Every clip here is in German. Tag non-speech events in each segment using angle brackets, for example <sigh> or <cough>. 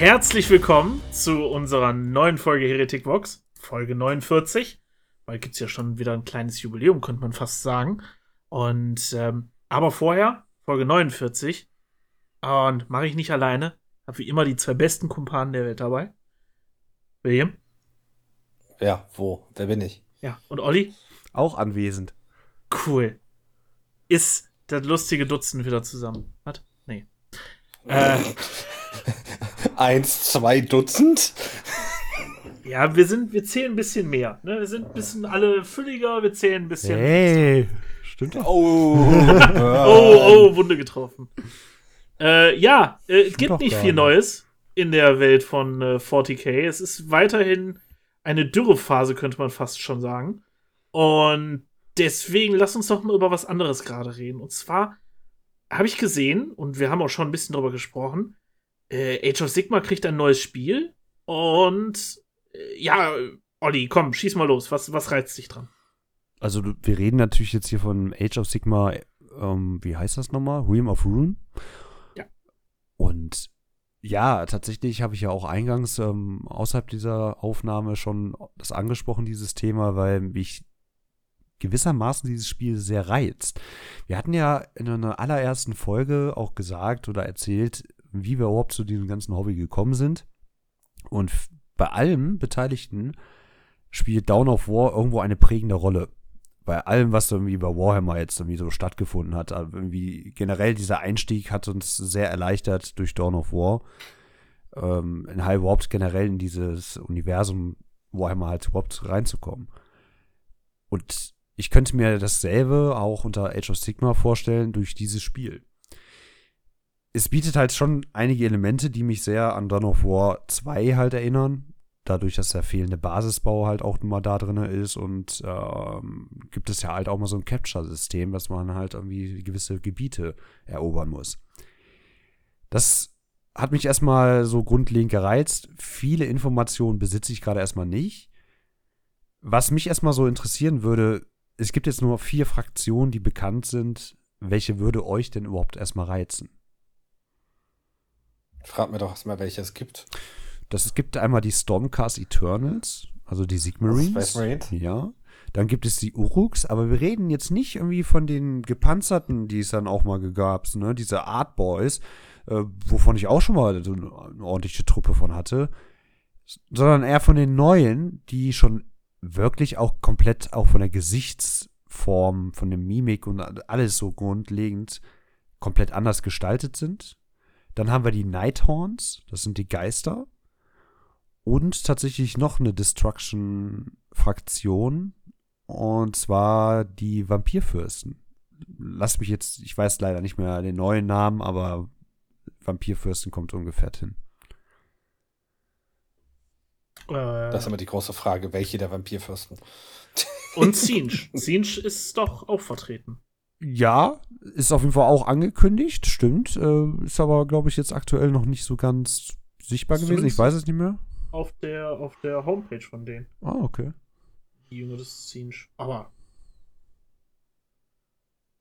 Herzlich willkommen zu unserer neuen Folge Heretic Vox, Folge 49. Weil gibt es ja schon wieder ein kleines Jubiläum, könnte man fast sagen. Und ähm, aber vorher, Folge 49. Und mache ich nicht alleine. Habe wie immer die zwei besten Kumpanen der Welt dabei. William. Ja, wo? Wer bin ich? Ja, und Olli? Auch anwesend. Cool. Ist das lustige Dutzend wieder zusammen? Was? Nee. Äh, <laughs> Eins, zwei Dutzend? ja, wir sind, wir zählen ein bisschen mehr. Ne? Wir sind ein bisschen alle fülliger, wir zählen ein bisschen. Hey, stimmt doch. Oh. <laughs> Oh, oh, Wunde getroffen. Äh, ja, äh, es gibt doch nicht viel. Neues in der Welt von äh, 40k. Es ist weiterhin eine Dürrephase, könnte man fast schon sagen. Und deswegen lass uns doch mal über was anderes gerade reden. Und zwar habe ich gesehen, und wir haben auch schon ein bisschen drüber gesprochen, äh, Age of Sigma kriegt ein neues Spiel. Und äh, ja, Olli, komm, schieß mal los. Was, was reizt dich dran? Also wir reden natürlich jetzt hier von Age of Sigma, ähm, wie heißt das nochmal? Realm of Rune. Ja. Und ja, tatsächlich habe ich ja auch eingangs ähm, außerhalb dieser Aufnahme schon das angesprochen, dieses Thema, weil mich gewissermaßen dieses Spiel sehr reizt. Wir hatten ja in einer allerersten Folge auch gesagt oder erzählt, wie wir überhaupt zu diesem ganzen Hobby gekommen sind. Und bei allen Beteiligten spielt Dawn of War irgendwo eine prägende Rolle. Bei allem, was irgendwie bei Warhammer jetzt irgendwie so stattgefunden hat. Aber irgendwie generell dieser Einstieg hat uns sehr erleichtert durch Dawn of War. Ähm, in High Warped generell in dieses Universum Warhammer halt überhaupt reinzukommen. Und ich könnte mir dasselbe auch unter Age of Sigma vorstellen durch dieses Spiel. Es bietet halt schon einige Elemente, die mich sehr an Dawn of War 2 halt erinnern. Dadurch, dass der fehlende Basisbau halt auch immer da drin ist und ähm, gibt es ja halt auch mal so ein Capture-System, dass man halt irgendwie gewisse Gebiete erobern muss. Das hat mich erstmal so grundlegend gereizt. Viele Informationen besitze ich gerade erstmal nicht. Was mich erstmal so interessieren würde, es gibt jetzt nur vier Fraktionen, die bekannt sind. Welche würde euch denn überhaupt erstmal reizen? Frag mir doch erstmal, welche es gibt. Das, es gibt einmal die Stormcast Eternals, also die Sigmarines. Space Marines? Ja. Dann gibt es die Uruks, aber wir reden jetzt nicht irgendwie von den gepanzerten, die es dann auch mal gab, ne? Diese Art Boys, äh, wovon ich auch schon mal so eine, eine ordentliche Truppe von hatte, sondern eher von den neuen, die schon wirklich auch komplett auch von der Gesichtsform, von der Mimik und alles so grundlegend komplett anders gestaltet sind. Dann haben wir die Nighthorns, das sind die Geister. Und tatsächlich noch eine Destruction-Fraktion. Und zwar die Vampirfürsten. Lass mich jetzt, ich weiß leider nicht mehr den neuen Namen, aber Vampirfürsten kommt ungefähr hin. Äh, Das ist immer die große Frage, welche der Vampirfürsten? und Siege. <laughs> Siege ist doch auch vertreten. Ja, ist auf jeden Fall auch angekündigt, stimmt. Äh, ist aber, glaube ich, jetzt aktuell noch nicht so ganz sichtbar gewesen. Ich weiß es nicht mehr. Auf der, auf der Homepage von denen. Ah, okay. Die Jünger des Siege. Aber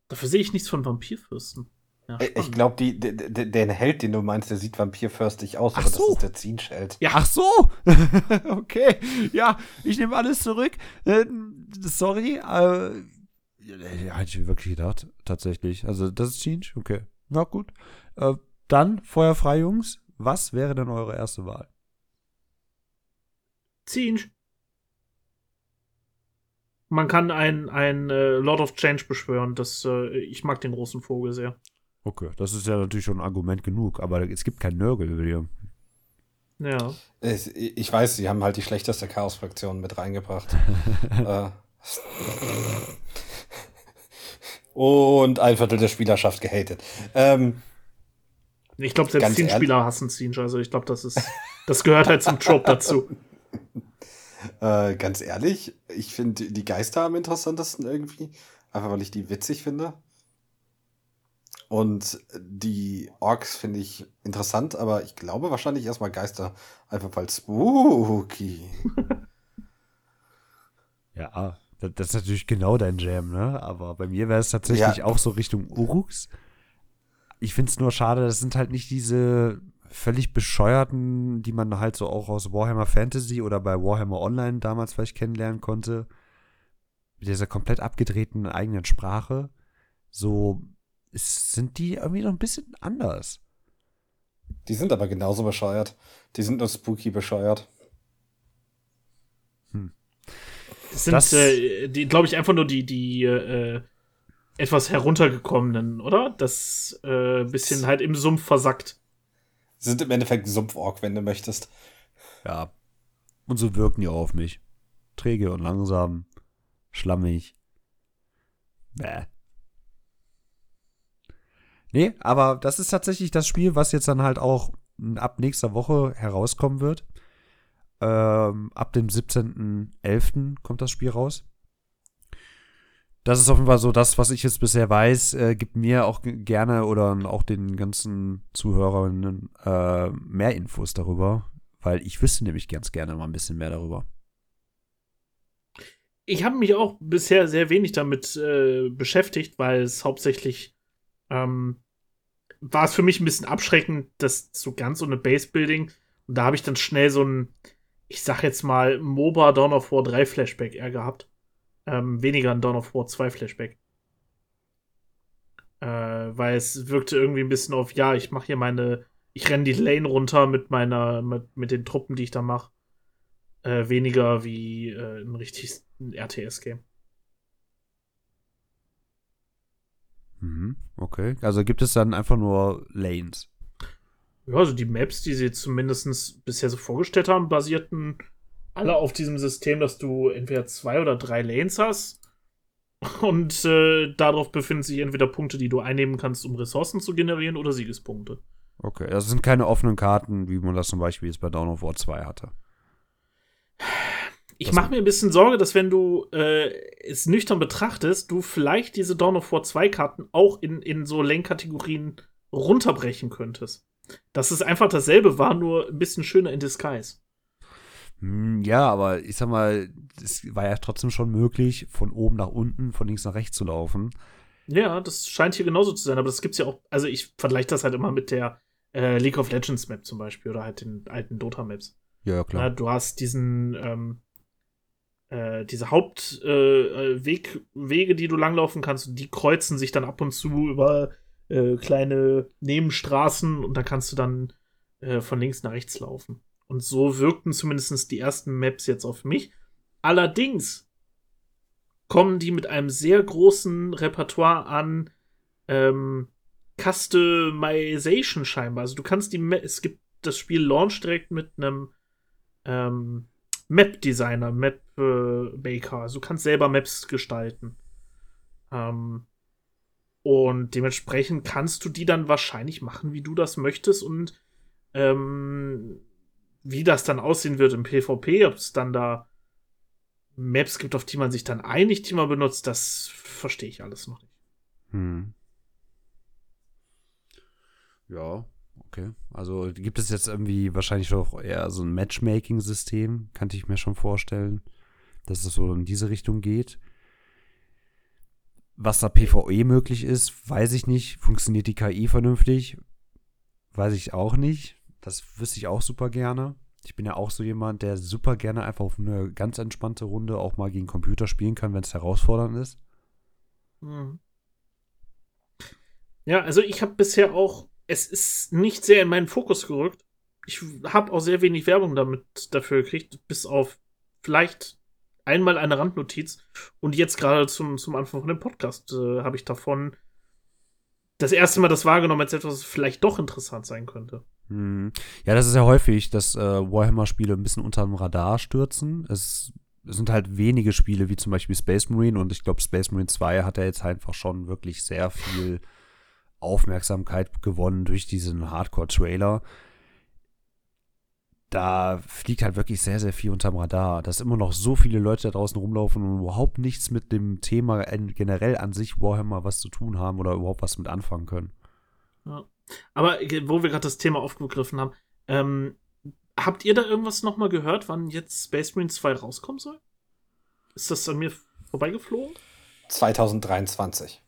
dafür sehe ich nichts von Vampirfürsten. Ja, Äh, Ich glaube, den Held, den du meinst, der sieht vampirfürstig aus, Ach aber so. das ist der Zinsch-Held. Ja. Ach so. <laughs> okay. Ja, ich nehme alles zurück. Äh, sorry. Äh, hätte ich wirklich gedacht, tatsächlich. Also, das ist Change? Okay. Na gut. Äh, dann, feuerfrei, Jungs. Was wäre denn eure erste Wahl? Siege. Man kann ein, ein äh, Lord of Change beschwören. Das, äh, ich mag den großen Vogel sehr. Okay, das ist ja natürlich schon ein Argument genug, aber es gibt kein Nörgel, William. Ja. Ich, ich weiß, sie haben halt die schlechteste Chaos-Fraktion mit reingebracht. <laughs> äh. <laughs> Und ein Viertel der Spielerschaft gehatet. Ähm, Ich glaube, selbst Ganz Siege-Spieler hassen Siege. Also ich glaube, das ist. Das gehört halt zum Trope dazu. <laughs> Äh, ganz ehrlich, ich finde die Geister am interessantesten irgendwie. Einfach weil ich die witzig finde. Und die Orks finde ich interessant, aber ich glaube wahrscheinlich erstmal Geister. Einfach weil spooky. <laughs> Ja, das ist natürlich genau dein Jam, ne? Aber bei mir wäre es tatsächlich Ja. auch so Richtung Uruks. Ich finde es nur schade, das sind halt nicht diese völlig bescheuerten, die man halt so auch aus Warhammer Fantasy oder bei Warhammer Online damals vielleicht kennenlernen konnte, mit dieser komplett abgedrehten eigenen Sprache, so ist, sind die irgendwie noch ein bisschen anders. Die sind aber genauso bescheuert. Die sind nur spooky bescheuert. Hm. Das sind, das, äh, die, glaube ich, einfach nur die, die äh, etwas heruntergekommenen, oder? Das äh, bisschen halt im Sumpf versackt. Sind im Endeffekt Sumpforg, wenn du möchtest. Ja. Und so wirken die auch auf mich. Träge und langsam, schlammig. Bäh. Nee, aber das ist tatsächlich das Spiel, was jetzt dann halt auch ab nächster Woche herauskommen wird. Ähm, ab dem 17.11. kommt das Spiel raus. Das ist Fall so das, was ich jetzt bisher weiß. Äh, gibt mir auch gerne oder auch den ganzen Zuhörerinnen äh, mehr Infos darüber, weil ich wüsste nämlich ganz gerne mal ein bisschen mehr darüber. Ich habe mich auch bisher sehr wenig damit äh, beschäftigt, weil es hauptsächlich ähm, war es für mich ein bisschen abschreckend, dass so ganz ohne Base-Building. Und da habe ich dann schnell so ein, ich sag jetzt mal, MOBA Dawn of War 3 Flashback eher gehabt. Ähm, weniger ein Dawn of War 2 Flashback. Äh, weil es wirkte irgendwie ein bisschen auf, ja, ich mache hier meine, ich renne die Lane runter mit meiner, mit, mit den Truppen, die ich da mache. Äh, weniger wie äh, ein richtiges RTS-Game. Mhm, okay. Also gibt es dann einfach nur Lanes. Ja, also die Maps, die sie zumindest bisher so vorgestellt haben, basierten alle auf diesem System, dass du entweder zwei oder drei Lanes hast. Und äh, darauf befinden sich entweder Punkte, die du einnehmen kannst, um Ressourcen zu generieren, oder Siegespunkte. Okay, das sind keine offenen Karten, wie man das zum Beispiel jetzt bei Dawn of War 2 hatte. Ich mache mir ein bisschen Sorge, dass wenn du äh, es nüchtern betrachtest, du vielleicht diese Dawn of War 2 Karten auch in, in so Lenkkategorien runterbrechen könntest. Dass es einfach dasselbe war, nur ein bisschen schöner in Disguise. Hm, ja, aber ich sag mal, es war ja trotzdem schon möglich, von oben nach unten, von links nach rechts zu laufen. Ja, das scheint hier genauso zu sein, aber das gibt's ja auch, also ich vergleiche das halt immer mit der äh, League of Legends Map zum Beispiel oder halt den alten Dota-Maps. Ja, ja, klar. Ja, du hast diesen, ähm, äh, diese Hauptwege, äh, die du langlaufen kannst, die kreuzen sich dann ab und zu über äh, kleine Nebenstraßen und da kannst du dann äh, von links nach rechts laufen. Und so wirkten zumindest die ersten Maps jetzt auf mich. Allerdings kommen die mit einem sehr großen Repertoire an ähm, Customization scheinbar. Also du kannst die, Ma es gibt das Spiel Launch direkt mit einem ähm, Map-Designer, Map-Maker. Äh, also du kannst selber Maps gestalten. Ähm, und dementsprechend kannst du die dann wahrscheinlich machen, wie du das möchtest und ähm, wie das dann aussehen wird im PvP, ob es dann da Maps gibt, auf die man sich dann einigt, die man benutzt, das verstehe ich alles noch nicht. Hm. Ja, Okay. Also gibt es jetzt irgendwie wahrscheinlich doch eher so ein Matchmaking-System, könnte ich mir schon vorstellen, dass es so in diese Richtung geht. Was da PvE möglich ist, weiß ich nicht. Funktioniert die KI vernünftig? Weiß ich auch nicht. Das wüsste ich auch super gerne. Ich bin ja auch so jemand, der super gerne einfach auf eine ganz entspannte Runde auch mal gegen Computer spielen kann, wenn es herausfordernd ist. Hm. Ja, also ich habe bisher auch es ist nicht sehr in meinen Fokus gerückt. Ich habe auch sehr wenig Werbung damit dafür gekriegt, bis auf vielleicht einmal eine Randnotiz. Und jetzt gerade zum, zum Anfang von dem Podcast äh, habe ich davon das erste Mal das wahrgenommen als etwas, was vielleicht doch interessant sein könnte. Hm. Ja, das ist ja häufig, dass äh, Warhammer-Spiele ein bisschen unter dem Radar stürzen. Es, es, sind halt wenige Spiele, wie zum Beispiel Space Marine. Und ich glaube, Space Marine 2 hat ja jetzt einfach schon wirklich sehr viel Aufmerksamkeit gewonnen durch diesen Hardcore-Trailer. Da fliegt halt wirklich sehr, sehr viel unterm Radar. Dass immer noch so viele Leute da draußen rumlaufen und überhaupt nichts mit dem Thema generell an sich Warhammer was zu tun haben oder überhaupt was mit anfangen können. Ja. Aber äh, wo wir gerade das Thema aufgegriffen haben, ähm, habt ihr da irgendwas nochmal gehört, wann jetzt Space Marine 2 rauskommen soll? Ist das an mir vorbeigeflogen? 2023.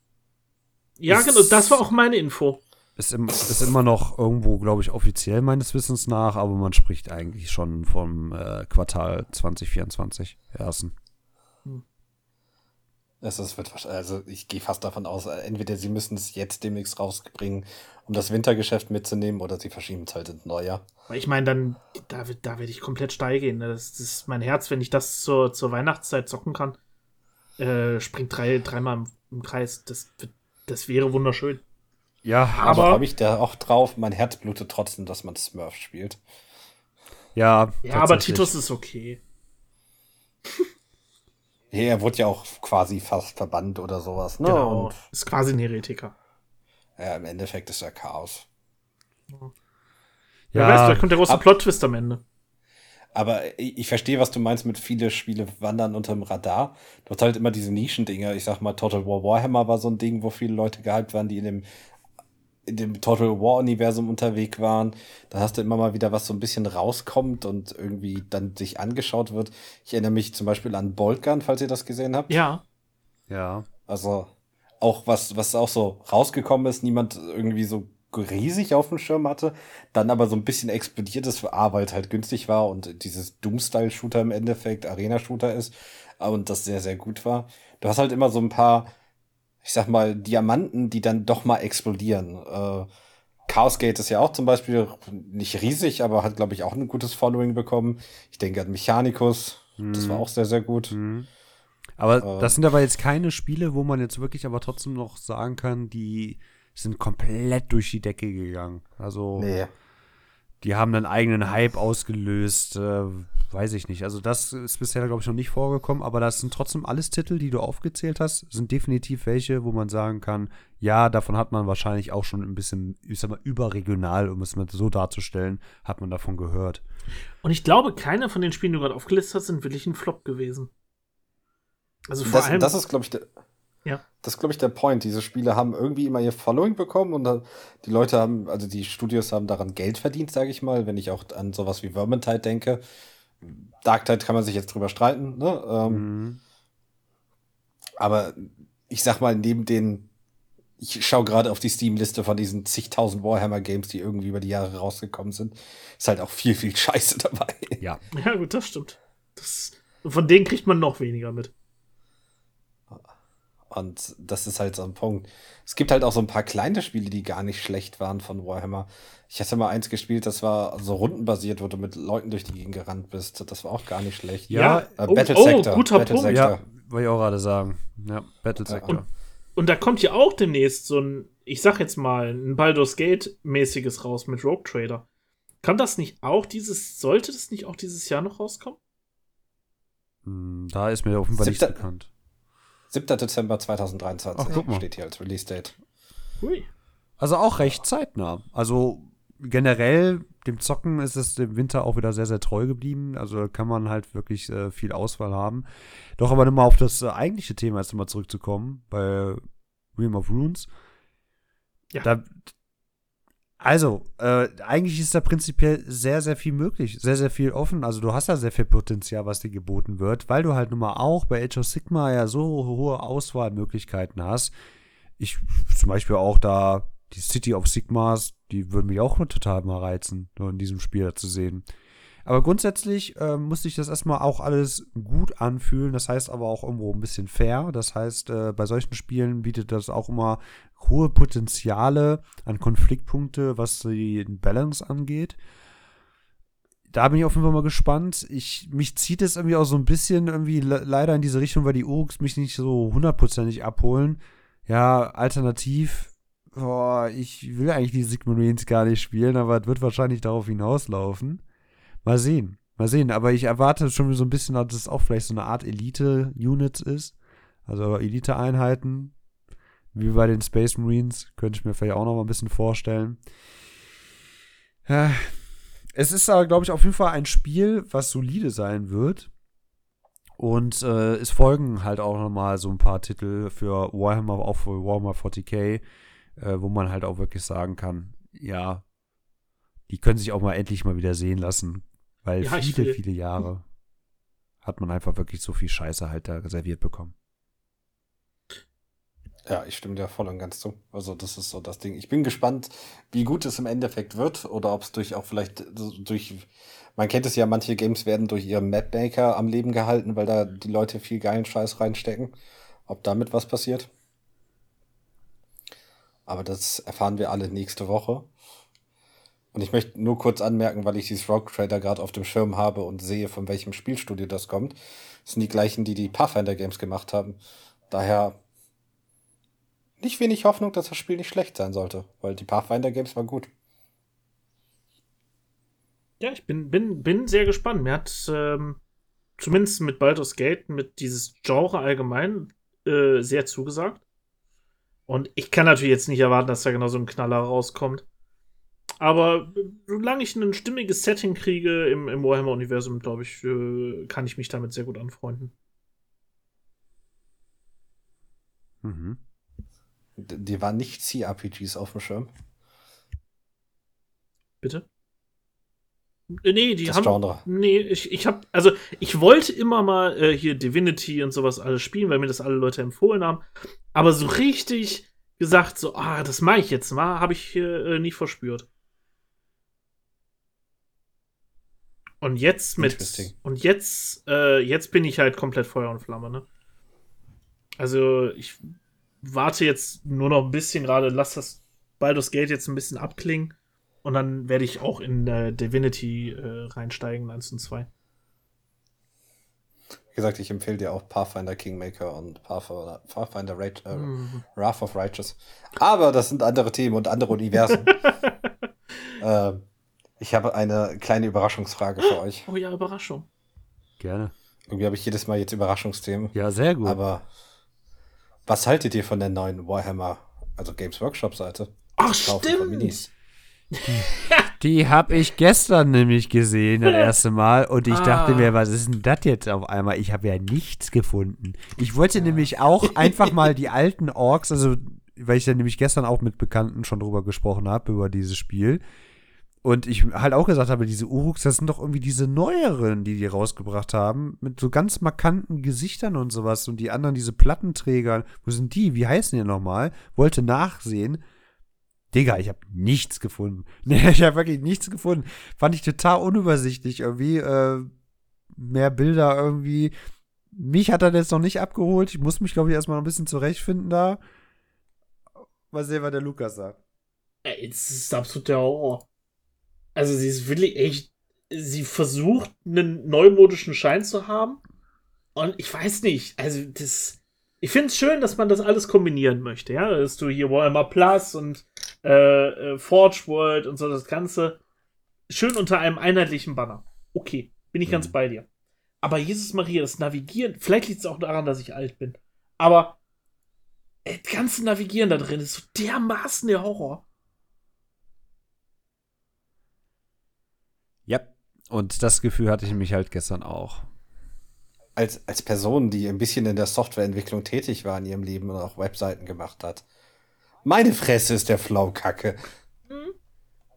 Ja, genau, das war auch meine Info. Ist, im, ist immer noch irgendwo, glaube ich, offiziell meines Wissens nach, aber man spricht eigentlich schon vom äh, Quartal 2024 ersten. Es ist, wird, also ich gehe fast davon aus, äh, entweder sie müssen es jetzt demnächst rausbringen, um das Wintergeschäft mitzunehmen, oder sie verschieben es halt ins Neujahr. Weil ich meine, dann, da, wird- da werde ich komplett steil gehen. ne? Das, das ist mein Herz, wenn ich das zur, zur Weihnachtszeit zocken kann. Äh, springt drei, dreimal im, im Kreis. Das, das wäre wunderschön. Ja, Aber Aber- habe ich da auch drauf, mein Herz blutet trotzdem, dass man Smurf spielt. ja. Ja, aber. Titus ist okay. <laughs> Ja, er wurde ja auch quasi fast verbannt oder sowas, ne? Genau. Und Ist quasi ein Heretiker. ja, im Endeffekt ist er Chaos. Wer weiß, Ja, vielleicht kommt der große Plot-Twist am Ende. Aber ich, ich verstehe, was du meinst mit viele Spiele wandern unter dem Radar. Du hast halt immer diese Nischendinger. Ich sag mal, Total War Warhammer war so ein Ding, wo viele Leute gehypt waren, die in dem, in dem Total War-Universum unterwegs waren. Da hast du immer mal wieder was so ein bisschen rauskommt und irgendwie dann sich angeschaut wird. Ich erinnere mich zum Beispiel an Boltgun, falls ihr das gesehen habt. Ja. ja. Also auch was, was auch so rausgekommen ist, niemand irgendwie so riesig auf dem Schirm hatte, dann aber so ein bisschen explodiert ist, A, weil es halt günstig war und dieses Doom-Style-Shooter im Endeffekt Arena-Shooter ist und das sehr, sehr gut war. Du hast halt immer so ein paar, ich sag mal, Diamanten, die dann doch mal explodieren. Äh, Chaos Gate ist ja auch zum Beispiel nicht riesig, aber hat, glaube ich, auch ein gutes Following bekommen. Ich denke an Mechanicus, das war Mhm. auch sehr, sehr gut. Mhm. Aber Äh. das sind aber jetzt keine Spiele, wo man jetzt wirklich aber trotzdem noch sagen kann, die sind komplett durch die Decke gegangen. Also Nee. Die haben einen eigenen Hype ausgelöst, äh, weiß ich nicht. Also das ist bisher, glaube ich, noch nicht vorgekommen, aber das sind trotzdem alles Titel, die du aufgezählt hast, sind definitiv welche, wo man sagen kann, ja, davon hat man wahrscheinlich auch schon ein bisschen, ich sag mal, überregional, um es mal so darzustellen, hat man davon gehört. Und ich glaube, keine von den Spielen, die du gerade aufgelistet hast, sind wirklich ein Flop gewesen. Also vor Das, allem. das ist, glaube ich, der. Das ist, glaube ich, der Point. Diese Spiele haben irgendwie immer ihr Following bekommen und die Leute haben, also die Studios haben daran Geld verdient, sage ich mal, wenn ich auch an sowas wie Vermintide denke. Darktide kann man sich jetzt drüber streiten, ne? Ähm, Mhm. Aber ich sag mal, neben den, ich schaue gerade auf die Steam-Liste von diesen zigtausend Warhammer-Games, die irgendwie über die Jahre rausgekommen sind, ist halt auch viel, viel <laughs> Scheiße dabei. Ja, ja, gut, das stimmt. Das, von denen kriegt man noch weniger mit. Und das ist halt so ein Punkt. Es gibt halt auch so ein paar kleine Spiele, die gar nicht schlecht waren von Warhammer. Ich hatte mal eins gespielt, das war so rundenbasiert, wo du mit Leuten durch die Gegend gerannt bist. Das war auch gar nicht schlecht. Ja, Äh, oh, Battle oh, Sector. guter Battle Punkt. Sector. ja, wollte ich auch gerade sagen. Ja, Battle Sector. Und da kommt ja auch demnächst so ein, ich sag jetzt mal, ein Baldur's Gate-mäßiges raus mit Rogue Trader. Kann das nicht auch dieses, sollte das nicht auch dieses Jahr noch rauskommen? Hm, Da ist mir Fall nichts bekannt. 7. Dezember 2023 Ach, steht hier als Release-Date. Hui. Also auch recht zeitnah. Also generell, dem Zocken ist es im Winter auch wieder sehr, sehr treu geblieben. Also da kann man halt wirklich äh, viel Auswahl haben. Doch aber nochmal auf das äh, eigentliche Thema erst mal zurückzukommen, bei Realm of Runes. Ja. Da, also, äh, eigentlich ist da prinzipiell sehr, sehr viel möglich, sehr, sehr viel offen. Also du hast da sehr viel Potenzial, was dir geboten wird, weil du halt nun mal auch bei Age of Sigma ja so hohe Auswahlmöglichkeiten hast. Ich zum Beispiel auch da die City of Sigmas, die würden mich auch total mal reizen, so in diesem Spiel zu sehen. Aber grundsätzlich äh, musste ich das erstmal auch alles gut anfühlen. Das heißt aber auch irgendwo ein bisschen fair. Das heißt, äh, bei solchen Spielen bietet das auch immer hohe Potenziale an Konfliktpunkte, was die Balance angeht. Da bin ich auf jeden Fall mal gespannt. Ich, mich zieht es irgendwie auch so ein bisschen irgendwie le leider in diese Richtung, weil die Urks mich nicht so hundertprozentig abholen. Ja, alternativ, boah, ich will eigentlich die Sigmarines gar nicht spielen, aber es wird wahrscheinlich darauf hinauslaufen. Mal sehen. Mal sehen. Aber ich erwarte schon so ein bisschen, dass es auch vielleicht so eine Art Elite-Units ist. Also Elite-Einheiten. Wie bei den Space Marines. Könnte ich mir vielleicht auch noch mal ein bisschen vorstellen. Es ist aber, glaube ich, auf jeden Fall ein Spiel, was solide sein wird. Und äh, es folgen halt auch noch mal so ein paar Titel für Warhammer, auch für Warhammer 40k, äh, wo man halt auch wirklich sagen kann, ja, die können sich auch mal endlich mal wieder sehen lassen. Weil Ja, viele, viele Jahre hat man einfach wirklich so viel Scheiße halt da serviert bekommen. Ja, ich stimme dir voll und ganz zu. Also, das ist so das Ding. Ich bin gespannt, wie gut es im Endeffekt wird oder ob es durch auch vielleicht durch. Man kennt es ja, manche Games werden durch ihren Mapmaker am Leben gehalten, weil da die Leute viel geilen Scheiß reinstecken. Ob damit was passiert. Aber das erfahren wir alle nächste Woche. Und ich möchte nur kurz anmerken, weil ich dieses Rogue Trader gerade auf dem Schirm habe und sehe, von welchem Spielstudio das kommt. Das sind die gleichen, die die Pathfinder Games gemacht haben. Daher nicht wenig Hoffnung, dass das Spiel nicht schlecht sein sollte, weil die Pathfinder Games waren gut. Ja, ich bin, bin, bin sehr gespannt. Mir hat ähm, zumindest mit Baldur's Gate, mit dieses Genre allgemein äh, sehr zugesagt. Und ich kann natürlich jetzt nicht erwarten, dass da genau so ein Knaller rauskommt. Aber solange ich ein stimmiges Setting kriege im, im Warhammer-Universum, glaube ich, äh, kann ich mich damit sehr gut anfreunden. Mhm. Die waren nicht CRPGs auf dem Schirm. Bitte? Äh, nee, die das haben. Genre. Nee, ich, ich hab, also ich wollte immer mal äh, hier Divinity und sowas alles spielen, weil mir das alle Leute empfohlen haben. Aber so richtig gesagt, so, ah, das mache ich jetzt mal, habe ich äh, nie verspürt. Und jetzt mit. Und jetzt, äh, jetzt bin ich halt komplett Feuer und Flamme, ne? Also, ich warte jetzt nur noch ein bisschen gerade, lass das Baldur's Gate jetzt ein bisschen abklingen. Und dann werde ich auch in äh, Divinity äh, reinsteigen, 1 und 2. Wie gesagt, ich empfehle dir auch Pathfinder Kingmaker und Pathfinder, Pathfinder Rage, äh, mhm. Wrath of Righteous. Aber das sind andere Themen und andere Universen. <laughs> äh, ich habe eine kleine Überraschungsfrage für euch. Oh ja, Überraschung. Gerne. Irgendwie habe ich jedes Mal jetzt Überraschungsthemen. Ja, sehr gut. Aber was haltet ihr von der neuen Warhammer, also Games Workshop Seite? Ach, stimmt. Die habe ich gestern nämlich gesehen, das erste Mal. Und ich ah. dachte mir, was ist denn das jetzt auf einmal? Ich habe ja nichts gefunden. Ich wollte ja. nämlich auch einfach mal die alten Orks, also weil ich ja nämlich gestern auch mit Bekannten schon drüber gesprochen habe, über dieses Spiel. Und ich halt auch gesagt habe, diese Uruks, das sind doch irgendwie diese neueren, die die rausgebracht haben, mit so ganz markanten Gesichtern und sowas. Und die anderen, diese Plattenträger, wo sind die? Wie heißen die nochmal? Wollte nachsehen. Digga, ich habe nichts gefunden. <laughs> Nee, ich habe wirklich nichts gefunden. Fand ich total unübersichtlich irgendwie. Äh, mehr Bilder irgendwie. Mich hat er jetzt noch nicht abgeholt. Ich muss mich, glaube ich, erstmal noch ein bisschen zurechtfinden da. Mal sehen, was der Lukas sagt. Ey, das ist absolut der Horror. Also, sie ist wirklich echt. Sie versucht, einen neumodischen Schein zu haben. Und ich weiß nicht. Also, das. Ich finde es schön, dass man das alles kombinieren möchte, ja. Dass du hier Warhammer Plus und äh, äh, Forge World und so das Ganze schön unter einem einheitlichen Banner. Okay, bin ich mhm. ganz bei dir. Aber Jesus Maria, das Navigieren, vielleicht liegt es auch daran, dass ich alt bin. Aber äh, das ganze Navigieren da drin ist so dermaßen der Horror. Ja, und das Gefühl hatte ich mich halt gestern auch. Als, als Person, die ein bisschen in der Softwareentwicklung tätig war in ihrem Leben und auch Webseiten gemacht hat, meine Fresse ist der Flaukacke. Mhm.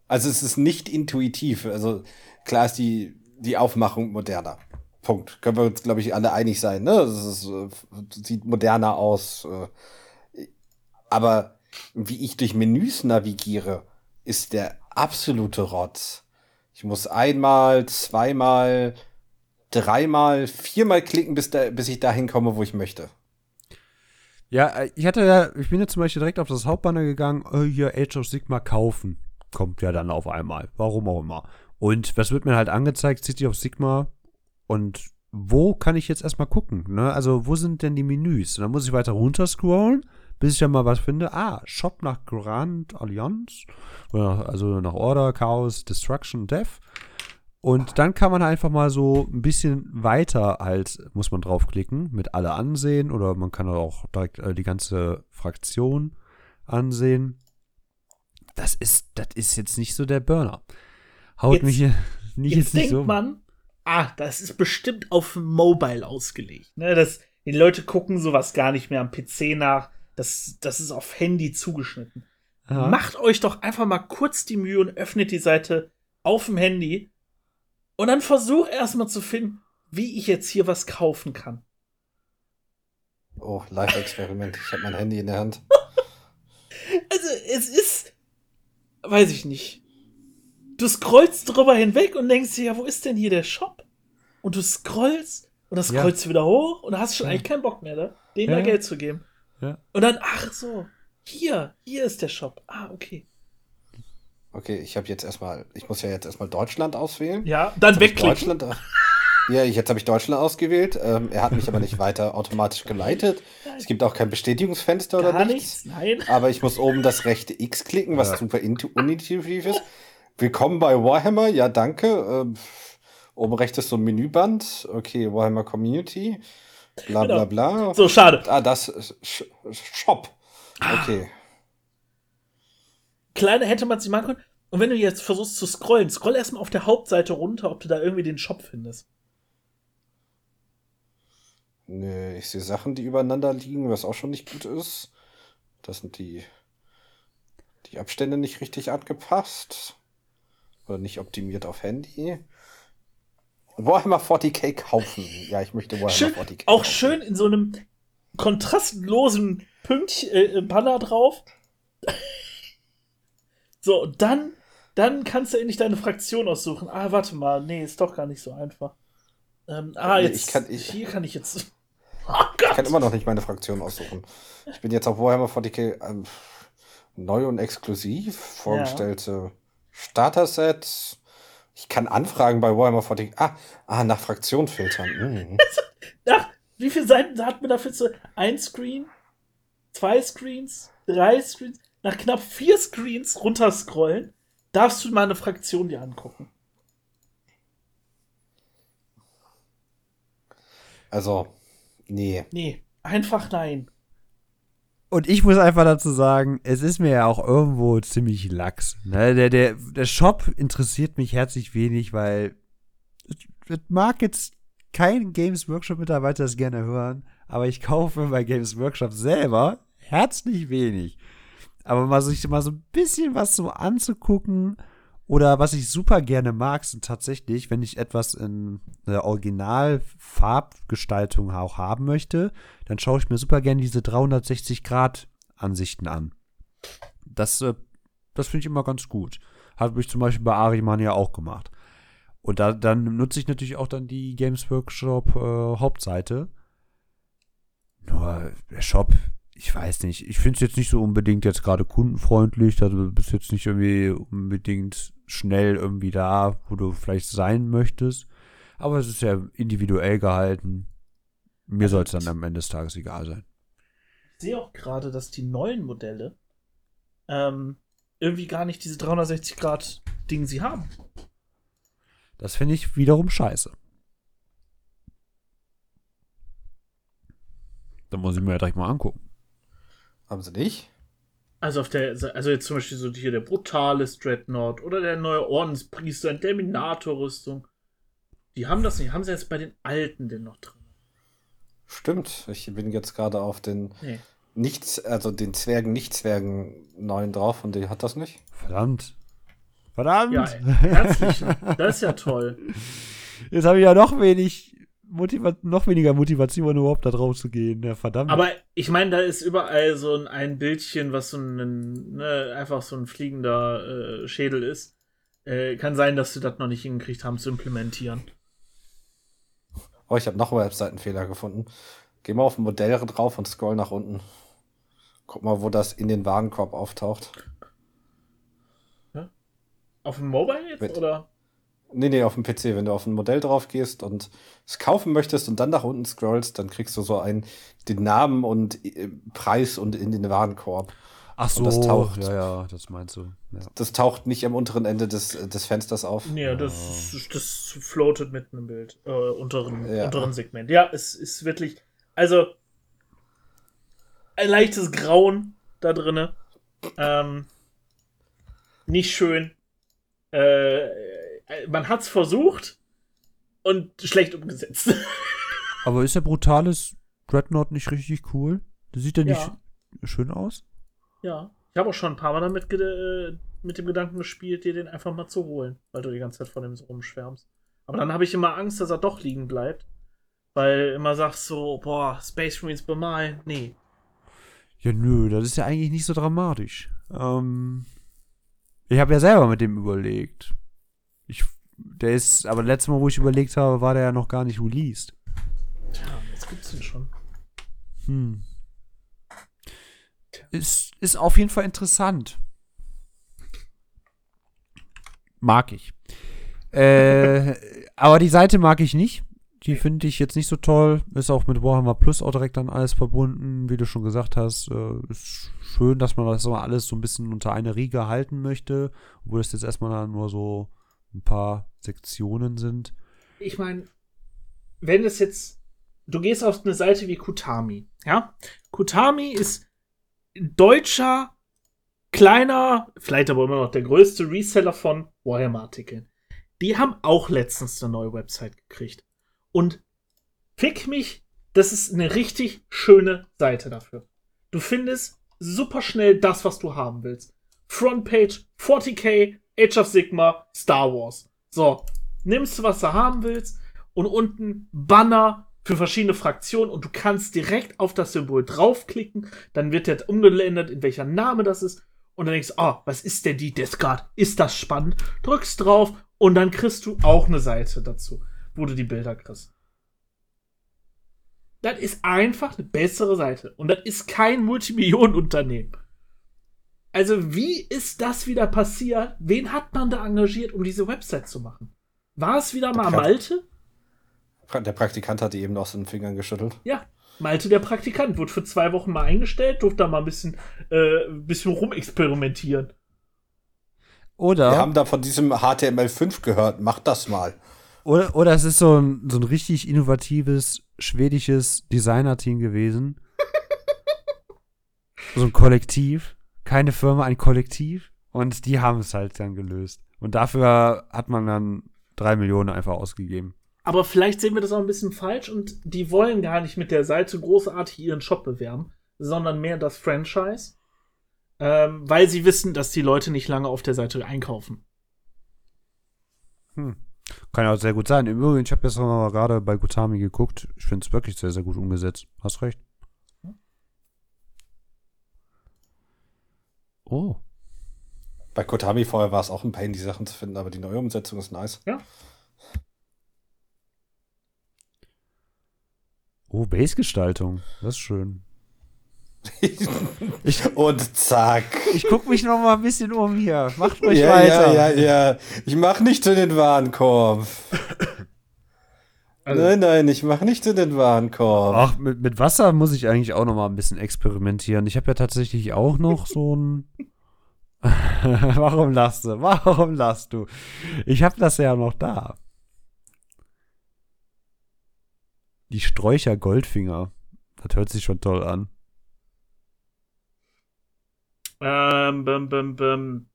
Also es ist nicht intuitiv. Also klar ist die, die Aufmachung moderner. Punkt. Können wir uns, glaube ich, alle einig sein. Ne? Es ist, äh, sieht moderner aus. Äh. Aber wie ich durch Menüs navigiere, ist der absolute Rotz. Ich muss einmal, zweimal, dreimal, viermal klicken, bis, da, bis ich dahin komme, wo ich möchte. Ja, äh, ich hatte ja, ich bin jetzt zum Beispiel direkt auf das Hauptbanner gegangen, oh, hier Age of Sigma kaufen. Kommt ja dann auf einmal. Warum auch immer. Und was wird mir halt angezeigt? City of Sigma. Und wo kann ich jetzt erstmal gucken? Ne? Also, wo sind denn die Menüs? Und dann muss ich weiter runter scrollen, bis ich dann mal was finde. Ah, Shop nach Grand Alliance. Also nach Order, Chaos, Destruction, Death. Und dann kann man einfach mal so ein bisschen weiter halt, muss man draufklicken, mit alle ansehen oder man kann auch direkt äh, die ganze Fraktion ansehen. Das ist, das ist jetzt nicht so der Burner. Haut jetzt, mich hier <laughs> nicht jetzt, jetzt nicht denkt so. man, ah, das ist bestimmt auf Mobile ausgelegt. Ne? Das, die Leute gucken sowas gar nicht mehr am PC nach. Das, das ist auf Handy zugeschnitten. Aha. Macht euch doch einfach mal kurz die Mühe und öffnet die Seite auf dem Handy und dann versuch erstmal zu finden, wie ich jetzt hier was kaufen kann. Oh, Live-Experiment. Ich habe mein Handy in der Hand. <laughs> Also, es ist. Weiß ich nicht. Du scrollst drüber hinweg und denkst dir, ja, wo ist denn hier der Shop? Und du scrollst und dann Ja. scrollst du wieder hoch und hast schon Ja. eigentlich keinen Bock mehr, ne? dem Ja. da Geld zu geben. Ja. Und dann, ach so, hier, hier ist der Shop. Ah, okay. Okay, ich habe jetzt erstmal, ich muss ja jetzt erstmal Deutschland auswählen. Ja, dann wegklicken. Deutschland. Ja, jetzt habe ich Deutschland ausgewählt. Ähm, er hat mich aber nicht weiter automatisch geleitet. Es gibt auch kein Bestätigungsfenster oder Gar nichts. nichts, nein. Aber ich muss oben das rechte X klicken, was Ja. super intu- unintuitiv ist. Willkommen bei Warhammer. Ja, danke. Ähm, oben rechts ist so ein Menüband. Okay, Warhammer Community. Bla Genau. bla. So, schade. Ah, das ist Sh Shop. Okay. Kleiner hätte man sich machen können. Und wenn du jetzt versuchst zu scrollen, scroll erstmal auf der Hauptseite runter, ob du da irgendwie den Shop findest. Nö, ich sehe Sachen, die übereinander liegen, was auch schon nicht gut ist. Das sind die, die Abstände nicht richtig angepasst. Oder nicht optimiert auf Handy. Warhammer 40k kaufen. Ja, ich möchte Warhammer Schön, 40k auch kaufen. schön in so einem kontrastlosen Pünktchen, äh, Banner drauf. so, dann, dann kannst du endlich deine Fraktion aussuchen. Ah, warte mal, nee, ist doch gar nicht so einfach. Ähm, ah, Nee, jetzt, ich kann- ich- hier kann ich jetzt. <laughs> Oh Ich kann immer noch nicht meine Fraktion aussuchen. Ich bin jetzt auf Warhammer 40k ähm, neu und exklusiv. Vorgestellte Starter-Sets. Ich kann Anfragen bei Warhammer 40k. Ah, ah nach Fraktion filtern. Mhm. <laughs> Ach, wie viele Seiten hat man dafür zu. Ein Screen, zwei Screens, drei Screens, nach knapp vier Screens runterscrollen, darfst du mal eine Fraktion dir angucken. Also, nee. Nee, einfach nein. Und ich muss einfach dazu sagen, es ist mir ja auch irgendwo ziemlich lax. Ne? Der, der, der Shop interessiert mich herzlich wenig, weil es, mag jetzt kein Games Workshop-Mitarbeiter das gerne hören, aber ich kaufe bei Games Workshop selber herzlich wenig. Aber mal sich mal so ein bisschen was so anzugucken oder was ich super gerne mag, sind tatsächlich, wenn ich etwas in der Original-Farbgestaltung auch haben möchte, dann schaue ich mir super gerne diese 360-Grad-Ansichten an. Das, äh, das finde ich immer ganz gut. Habe ich zum Beispiel bei Ariman ja auch gemacht. Und da, dann nutze ich natürlich auch dann die Games Workshop äh, Hauptseite. Nur der Shop, ich weiß nicht, ich finde es jetzt nicht so unbedingt jetzt gerade kundenfreundlich. Also du bist jetzt nicht irgendwie unbedingt schnell irgendwie da, wo du vielleicht sein möchtest. Aber es ist ja individuell gehalten. Mir soll es dann am Ende des Tages egal sein. Ich sehe auch gerade, dass die neuen Modelle ähm, irgendwie gar nicht diese 360-Grad-Dinge sie haben. Das finde ich wiederum scheiße. Da muss ich mir ja direkt mal angucken. Haben sie nicht? Also auf der, also jetzt zum Beispiel so hier der brutale Dreadnought oder der neue Ordenspriester in Terminator-Rüstung. Die haben das nicht. Haben sie jetzt bei den alten denn noch drin? Stimmt. Ich bin jetzt gerade auf den Nee. Nichts, also den Zwergen, Nicht-Zwergen neuen drauf und die hat das nicht. Verdammt. Verdammt. Ja, herzlichen. Das ist ja toll. <laughs> Jetzt habe ich ja noch wenig Motiva noch weniger Motivation, überhaupt da drauf zu gehen. Ja, verdammt. Aber ich meine, da ist überall so ein, ein Bildchen, was so ein, ne, einfach so ein fliegender äh, Schädel ist. Äh, kann sein, dass sie das noch nicht hingekriegt haben zu implementieren. Oh, ich habe noch einen Webseitenfehler gefunden. Geh mal auf ein Modell drauf und scroll nach unten. Guck mal, wo das in den Warenkorb auftaucht. Auf dem Mobile jetzt, Mit- oder? Nee, nee, auf dem PC. Wenn du auf ein Modell drauf gehst und es kaufen möchtest und dann nach unten scrollst, dann kriegst du so einen, den Namen und äh, Preis und in den Warenkorb. Ach so, und das taucht. ja, ja, das meinst du. Ja. Das taucht nicht am unteren Ende des, des Fensters auf. Nee, das, das floatet mitten im Bild. Äh, unteren, Ja. unteren Segment. Ja, es ist wirklich. Also. Ein leichtes Grauen da drinne. Ähm, nicht schön. Äh, man hat's versucht und schlecht umgesetzt. <laughs> Aber ist der brutales Dreadnought nicht richtig cool? Das sieht ja nicht schön aus? ja. Ich habe auch schon ein paar Mal damit äh, mit dem Gedanken gespielt, dir den einfach mal zu holen, weil du die ganze Zeit von dem so rumschwärmst. Aber dann habe ich immer Angst, dass er doch liegen bleibt. Weil immer sagst so, boah, Space Marines bemalen. Nee. Ja, nö, das ist ja eigentlich nicht so dramatisch. Ähm, ich habe ja selber mit dem überlegt. Ich, der ist, aber letztes Mal, wo ich überlegt habe, war der ja noch gar nicht released. Tja, jetzt gibt's den schon. Hm. Ist, ist auf jeden Fall interessant. Mag ich. Äh, aber die Seite mag ich nicht. Die finde ich jetzt nicht so toll. Ist auch mit Warhammer Plus auch direkt dann alles verbunden, wie du schon gesagt hast. Äh, ist schön, dass man das mal alles so ein bisschen unter eine Riege halten möchte, obwohl es jetzt erstmal dann nur so ein paar Sektionen sind. Ich meine, wenn es jetzt, du gehst auf eine Seite wie Kutami, ja? Kutami ist deutscher, kleiner, vielleicht aber immer noch der größte Reseller von Warhammer-Artikeln. Die haben auch letztens eine neue Website gekriegt. Und fick mich, das ist eine richtig schöne Seite dafür. Du findest super schnell das, was du haben willst. Frontpage, 40k, Age of Sigma, Star Wars. So, nimmst du, was du haben willst und unten Banner für verschiedene Fraktionen und du kannst direkt auf das Symbol draufklicken, dann wird jetzt umgeändert, in welcher Name das ist und dann denkst du, oh, was ist denn die Death Guard? Ist das spannend? Drückst drauf und dann kriegst du auch eine Seite dazu, wo du die Bilder kriegst. Das ist einfach eine bessere Seite. Und das ist kein Multimillionenunternehmen. Also, wie ist das wieder passiert? Wen hat man da engagiert, um diese Website zu machen? War es wieder mal Malte? Der Praktikant hatte eben aus den Fingern geschüttelt. Ja, Malte, der Praktikant, wurde für zwei Wochen mal eingestellt, durfte da mal ein bisschen, äh, ein bisschen rumexperimentieren. Oder? Wir haben da von diesem HTML5 gehört, mach das mal. Oder, oder es ist so ein, so ein richtig innovatives schwedisches Designer-Team gewesen. <laughs> so ein Kollektiv. Keine Firma, ein Kollektiv. Und die haben es halt dann gelöst. Und dafür hat man dann drei Millionen einfach ausgegeben. Aber vielleicht sehen wir das auch ein bisschen falsch und die wollen gar nicht mit der Seite großartig ihren Shop bewerben, sondern mehr das Franchise, ähm, weil sie wissen, dass die Leute nicht lange auf der Seite einkaufen. Hm. Kann ja auch sehr gut sein. Im Übrigen, ich habe jetzt noch gerade bei Gutami geguckt. Ich finde es wirklich sehr, sehr gut umgesetzt. Hast recht. Oh. Bei Kotami vorher war es auch ein Pain, die Sachen zu finden, aber die neue Umsetzung ist nice. Ja. Oh, Base-Gestaltung. Das ist schön. <laughs> ich, und zack. Ich gucke mich noch mal ein bisschen um hier. Macht <laughs> ruhig ja, weiter. Ja, ja, ja. Ich mach nicht in den Warenkorb. Also. Nein, nein, ich mach nicht in den Warenkorb. Ach, mit, mit Wasser muss ich eigentlich auch noch mal ein bisschen experimentieren. Ich habe ja tatsächlich auch noch so ein. <laughs> Warum lachst du? Warum lachst du? Ich habe das ja noch da. Die Sträucher Goldfinger. Das hört sich schon toll an. Ähm, bim, bim, bim.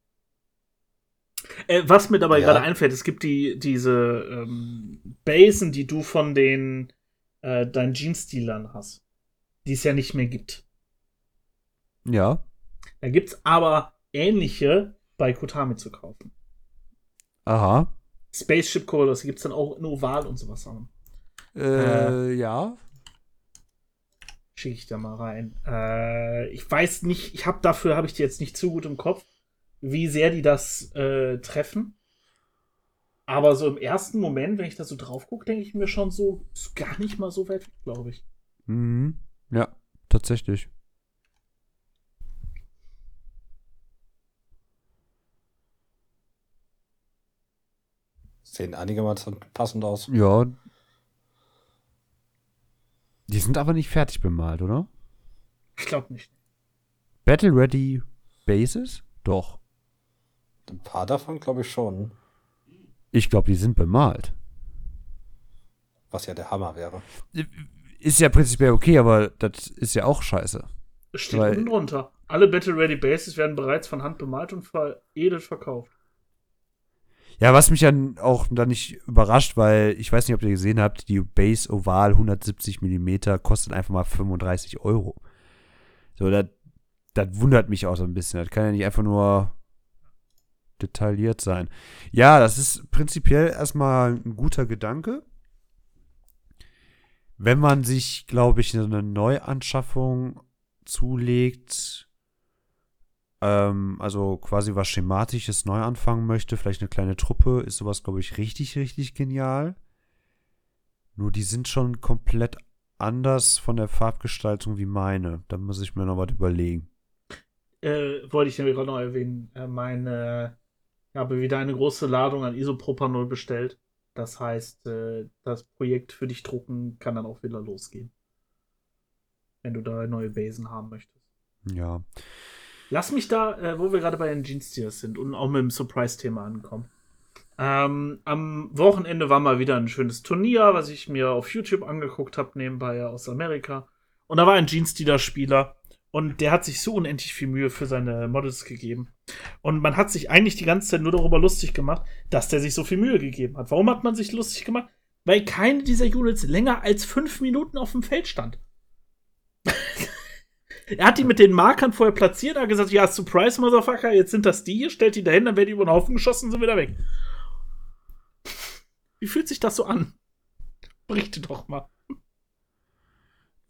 Äh, was mir dabei ja. gerade einfällt, es gibt die, diese ähm, Basen, die du von den äh, deinen Jeans-Dealern hast, die es ja nicht mehr gibt. Ja. Da gibt es aber ähnliche bei Kotami zu kaufen. Aha. Spaceship Coolers, die gibt es dann auch in Oval und sowas. Äh, äh, ja. Schicke ich da mal rein. Äh, ich weiß nicht, ich habe dafür, habe ich die jetzt nicht zu gut im Kopf, wie sehr die das äh, treffen. Aber so im ersten Moment, wenn ich da so drauf gucke, denke ich mir schon so, ist gar nicht mal so weit weg, glaube ich. Mhm. Ja, tatsächlich. Sehen einigermaßen passend aus. Ja, die sind aber nicht fertig bemalt, oder? Ich glaube nicht. Battle Ready Bases? Doch. Ein paar davon glaube ich schon. Ich glaube, die sind bemalt. Was ja der Hammer wäre. Ist ja prinzipiell okay, aber das ist ja auch scheiße. Steht Weil, unten drunter. Alle Battle Ready Bases werden bereits von Hand bemalt und veredelt verkauft. Ja, was mich dann auch dann nicht überrascht, weil ich weiß nicht, ob ihr gesehen habt, die Base Oval 170 mm kostet einfach mal 35 Euro. So, das, das wundert mich auch so ein bisschen. Das kann ja nicht einfach nur detailliert sein. Ja, das ist prinzipiell erstmal ein guter Gedanke. wenn man sich, glaube ich, eine Neuanschaffung zulegt, ähm, also quasi was Schematisches neu anfangen möchte, vielleicht eine kleine Truppe, ist sowas, glaube ich, richtig, richtig genial. Nur die sind schon komplett anders von der Farbgestaltung wie meine. Da muss ich mir noch was überlegen. Äh, wollte ich nämlich gerade noch erwähnen. Äh, meine, habe wieder eine große Ladung an Isopropanol bestellt. Das heißt, äh, das Projekt für dich drucken kann dann auch wieder losgehen. Wenn du da neue Basen haben möchtest. Ja. Lass mich da, äh, wo wir gerade bei den Jeans-Tiers sind und auch mit dem Surprise-Thema ankommen. Ähm, am Wochenende war mal wieder ein schönes Turnier, was ich mir auf YouTube angeguckt habe, nebenbei aus Amerika. Und da war ein Jeans-Dealer-Spieler und der hat sich so unendlich viel Mühe für seine Models gegeben. Und man hat sich eigentlich die ganze Zeit nur darüber lustig gemacht, dass der sich so viel Mühe gegeben hat. Warum hat man sich lustig gemacht? Weil keine dieser Units länger als fünf Minuten auf dem Feld stand. <laughs> Er hat die mit den Markern vorher platziert, hat gesagt, ja, Surprise, Motherfucker, jetzt sind das die hier, stellt die dahin, dann werden die über den Haufen geschossen und sind wieder weg. Wie fühlt sich das so an? Berichte doch mal.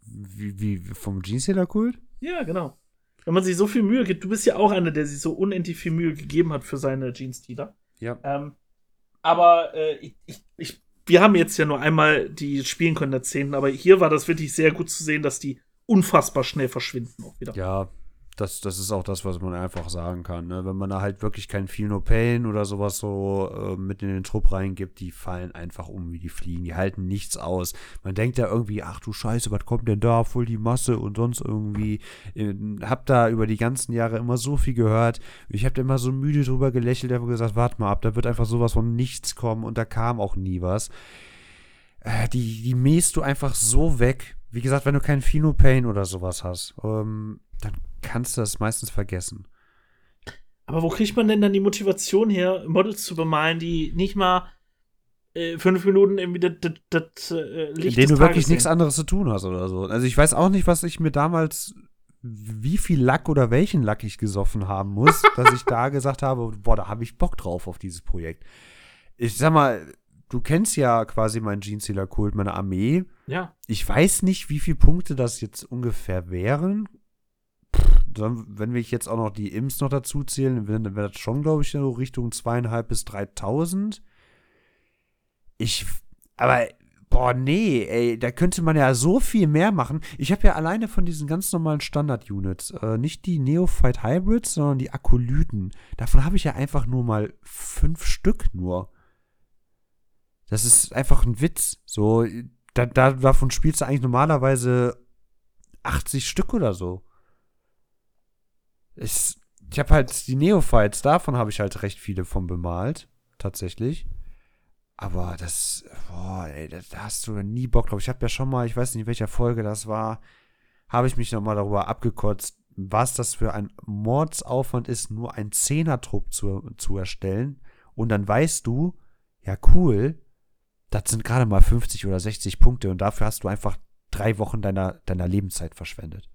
Wie, wie vom Jeansealer-Kult? Ja, genau. Wenn man sich so viel Mühe gibt, du bist ja auch einer, der sich so unendlich viel Mühe gegeben hat für seine Jeans-Dealer. Ja. Ähm, aber äh, ich, ich, ich, wir haben jetzt ja nur einmal die spielen können der 10. Aber hier war das wirklich sehr gut zu sehen, dass die unfassbar schnell verschwinden auch wieder. Ja, das, das ist auch das, was man einfach sagen kann. Ne? Wenn man da halt wirklich kein Feel No Pain oder sowas so äh, mit in den Trupp reingibt, die fallen einfach um wie die Fliegen. Die halten nichts aus. Man denkt ja irgendwie, ach du Scheiße, was kommt denn da? Voll die Masse und sonst irgendwie. Äh, hab da über die ganzen Jahre immer so viel gehört. Ich hab da immer so müde drüber gelächelt, habe gesagt, warte mal ab, da wird einfach sowas von nichts kommen und da kam auch nie was. Äh, die, die mähst du einfach so weg wie gesagt, wenn du keinen Phenopain oder sowas hast, ähm, dann kannst du das meistens vergessen. Aber wo kriegt man denn dann die Motivation her, Models zu bemalen, die nicht mal äh, fünf Minuten irgendwie das, das, das äh, Licht In denen du wirklich sehen. nichts anderes zu tun hast oder so. Also ich weiß auch nicht, was ich mir damals, wie viel Lack oder welchen Lack ich gesoffen haben muss, <laughs> dass ich da gesagt habe, boah, da habe ich Bock drauf auf dieses Projekt. Ich sag mal, du kennst ja quasi meinen Jeansealer-Kult, meine Armee. Ja. Ich weiß nicht, wie viele Punkte das jetzt ungefähr wären. Dann, wenn wir jetzt auch noch die Imps noch dazu zählen, dann wäre das schon, glaube ich, so Richtung zweieinhalb bis 3000. Ich, aber, boah, nee, ey, da könnte man ja so viel mehr machen. Ich habe ja alleine von diesen ganz normalen Standard-Units, äh, nicht die Neophyte Hybrids, sondern die Akolyten. Davon habe ich ja einfach nur mal fünf Stück nur. Das ist einfach ein Witz. So, da, da, davon spielst du eigentlich normalerweise 80 Stück oder so. Ich, ich habe halt die Neophytes, davon habe ich halt recht viele von bemalt. Tatsächlich. Aber das, boah, ey, da, hast du nie Bock drauf. Ich habe ja schon mal, ich weiß nicht, in welcher Folge das war, habe ich mich nochmal darüber abgekotzt, was das für ein Mordsaufwand ist, nur einen Zehnertrupp zu, zu erstellen. Und dann weißt du, ja cool, das sind gerade mal 50 oder 60 Punkte und dafür hast du einfach drei Wochen deiner, deiner Lebenszeit verschwendet.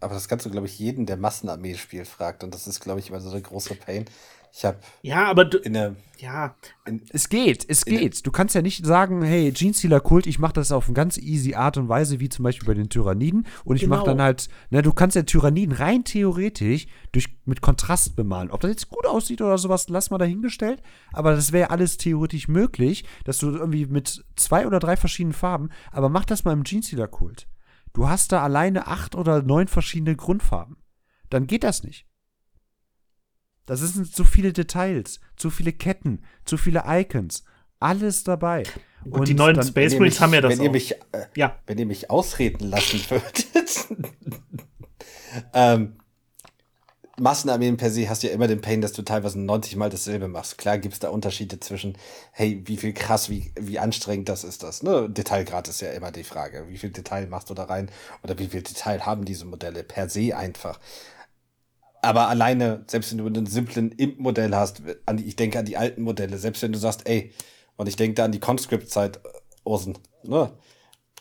Aber das kannst du, glaube ich, jeden, der Massenarmee spielt, fragt. Und das ist, glaube ich, immer so der große Pain. Ich habe. Ja, aber du. In der, ja. In, es geht, es geht. Du kannst ja nicht sagen, hey, Jeansealer Kult, ich mache das auf eine ganz easy Art und Weise, wie zum Beispiel bei den Tyranniden. Und ich genau. mache dann halt, ne, du kannst ja Tyranniden rein theoretisch durch, mit Kontrast bemalen. Ob das jetzt gut aussieht oder sowas, lass mal dahingestellt. Aber das wäre alles theoretisch möglich, dass du irgendwie mit zwei oder drei verschiedenen Farben, aber mach das mal im Jeansealer Kult. Du hast da alleine acht oder neun verschiedene Grundfarben. Dann geht das nicht. Das sind zu viele Details, zu viele Ketten, zu viele Icons. Alles dabei. Und, und die neuen dann, Space Marines haben ja das wenn auch. Ihr mich, äh, ja. Wenn ihr mich ausreden lassen würdet. <laughs> ähm, Massenarmeen per se hast du ja immer den Pain, dass du teilweise 90 Mal dasselbe machst. Klar gibt es da Unterschiede zwischen, hey, wie viel krass, wie, wie anstrengend das ist das. Ne? Detailgrad ist ja immer die Frage. Wie viel Detail machst du da rein? Oder wie viel Detail haben diese Modelle per se einfach? Aber alleine, selbst wenn du einen simplen Imp-Modell hast, an die, ich denke an die alten Modelle, selbst wenn du sagst, ey, und ich denke da an die Conscript-Zeit, Osen, ne?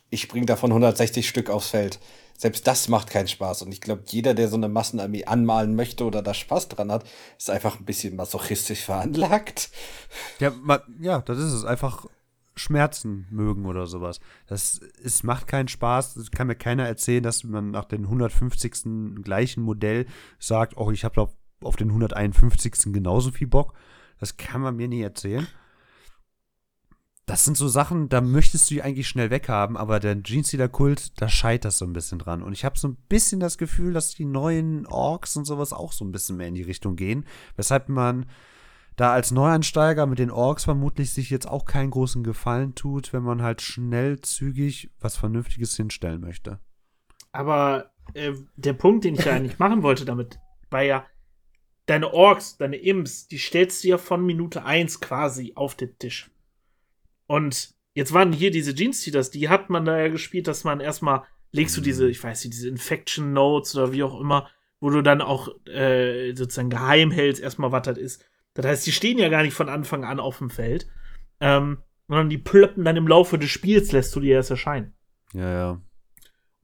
Ich bring davon 160 Stück aufs Feld. Selbst das macht keinen Spaß. Und ich glaube, jeder, der so eine Massenarmee anmalen möchte oder da Spaß dran hat, ist einfach ein bisschen masochistisch veranlagt. Ja, ja das ist es. Einfach Schmerzen mögen oder sowas. Das es macht keinen Spaß. Es kann mir keiner erzählen, dass man nach dem 150. gleichen Modell sagt, oh, ich habe auf den 151. genauso viel Bock. Das kann man mir nie erzählen. Das sind so Sachen, da möchtest du die eigentlich schnell weghaben, aber der Jeans-Kult, da scheitert so ein bisschen dran. Und ich habe so ein bisschen das Gefühl, dass die neuen Orks und sowas auch so ein bisschen mehr in die Richtung gehen. Weshalb man da als Neuansteiger mit den Orks vermutlich sich jetzt auch keinen großen Gefallen tut, wenn man halt schnell, zügig was Vernünftiges hinstellen möchte. Aber äh, der Punkt, den ich ja eigentlich machen wollte damit, war ja, deine Orks, deine Imps, die stellst du ja von Minute 1 quasi auf den Tisch. Und jetzt waren hier diese Jeans-Teaters, die hat man da ja gespielt, dass man erstmal legst du diese, ich weiß nicht, diese Infection Notes oder wie auch immer, wo du dann auch äh, sozusagen geheim hältst, erstmal was das ist. Das heißt, die stehen ja gar nicht von Anfang an auf dem Feld, ähm, sondern die plöppen dann im Laufe des Spiels, lässt du die erst erscheinen. Ja, ja.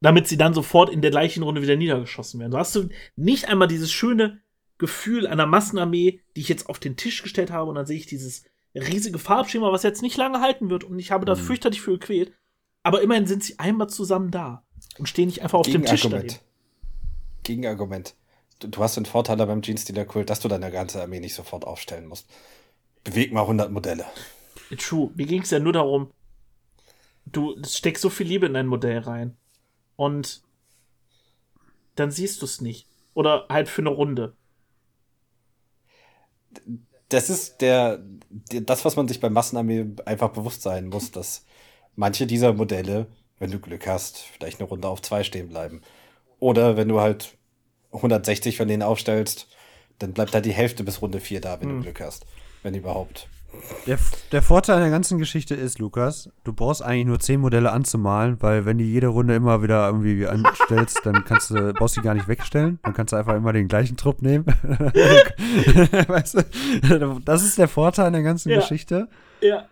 Damit sie dann sofort in der gleichen Runde wieder niedergeschossen werden. So hast du nicht einmal dieses schöne Gefühl einer Massenarmee, die ich jetzt auf den Tisch gestellt habe und dann sehe ich dieses riesige Farbschema, was jetzt nicht lange halten wird und ich habe da mhm. fürchterlich für gequält. Aber immerhin sind sie einmal zusammen da und stehen nicht einfach auf dem Tisch daneben. Gegenargument. Du, du, hast den Vorteil beim Jeans-Dealer-Kult, dass du deine ganze Armee nicht sofort aufstellen musst. Beweg mal 100 Modelle. True. Mir ging es ja nur darum, du steckst so viel Liebe in dein Modell rein. Und dann siehst du es nicht. Oder halt für eine Runde. Das ist der, der, das, was man sich bei Massenarmee einfach bewusst sein muss, dass manche dieser Modelle, wenn du Glück hast, vielleicht eine Runde auf zwei stehen bleiben. Oder wenn du halt 160 von denen aufstellst, dann bleibt da die Hälfte bis Runde 4 da, wenn hm. du Glück hast. Wenn überhaupt. Der, der Vorteil der ganzen Geschichte ist, Lukas, du brauchst eigentlich nur 10 Modelle anzumalen, weil wenn du jede Runde immer wieder irgendwie anstellst, dann kannst du, brauchst du die gar nicht wegstellen. Dann kannst du einfach immer den gleichen Trupp nehmen. <laughs> weißt du? Das ist der Vorteil der ganzen ja. Geschichte. Ja.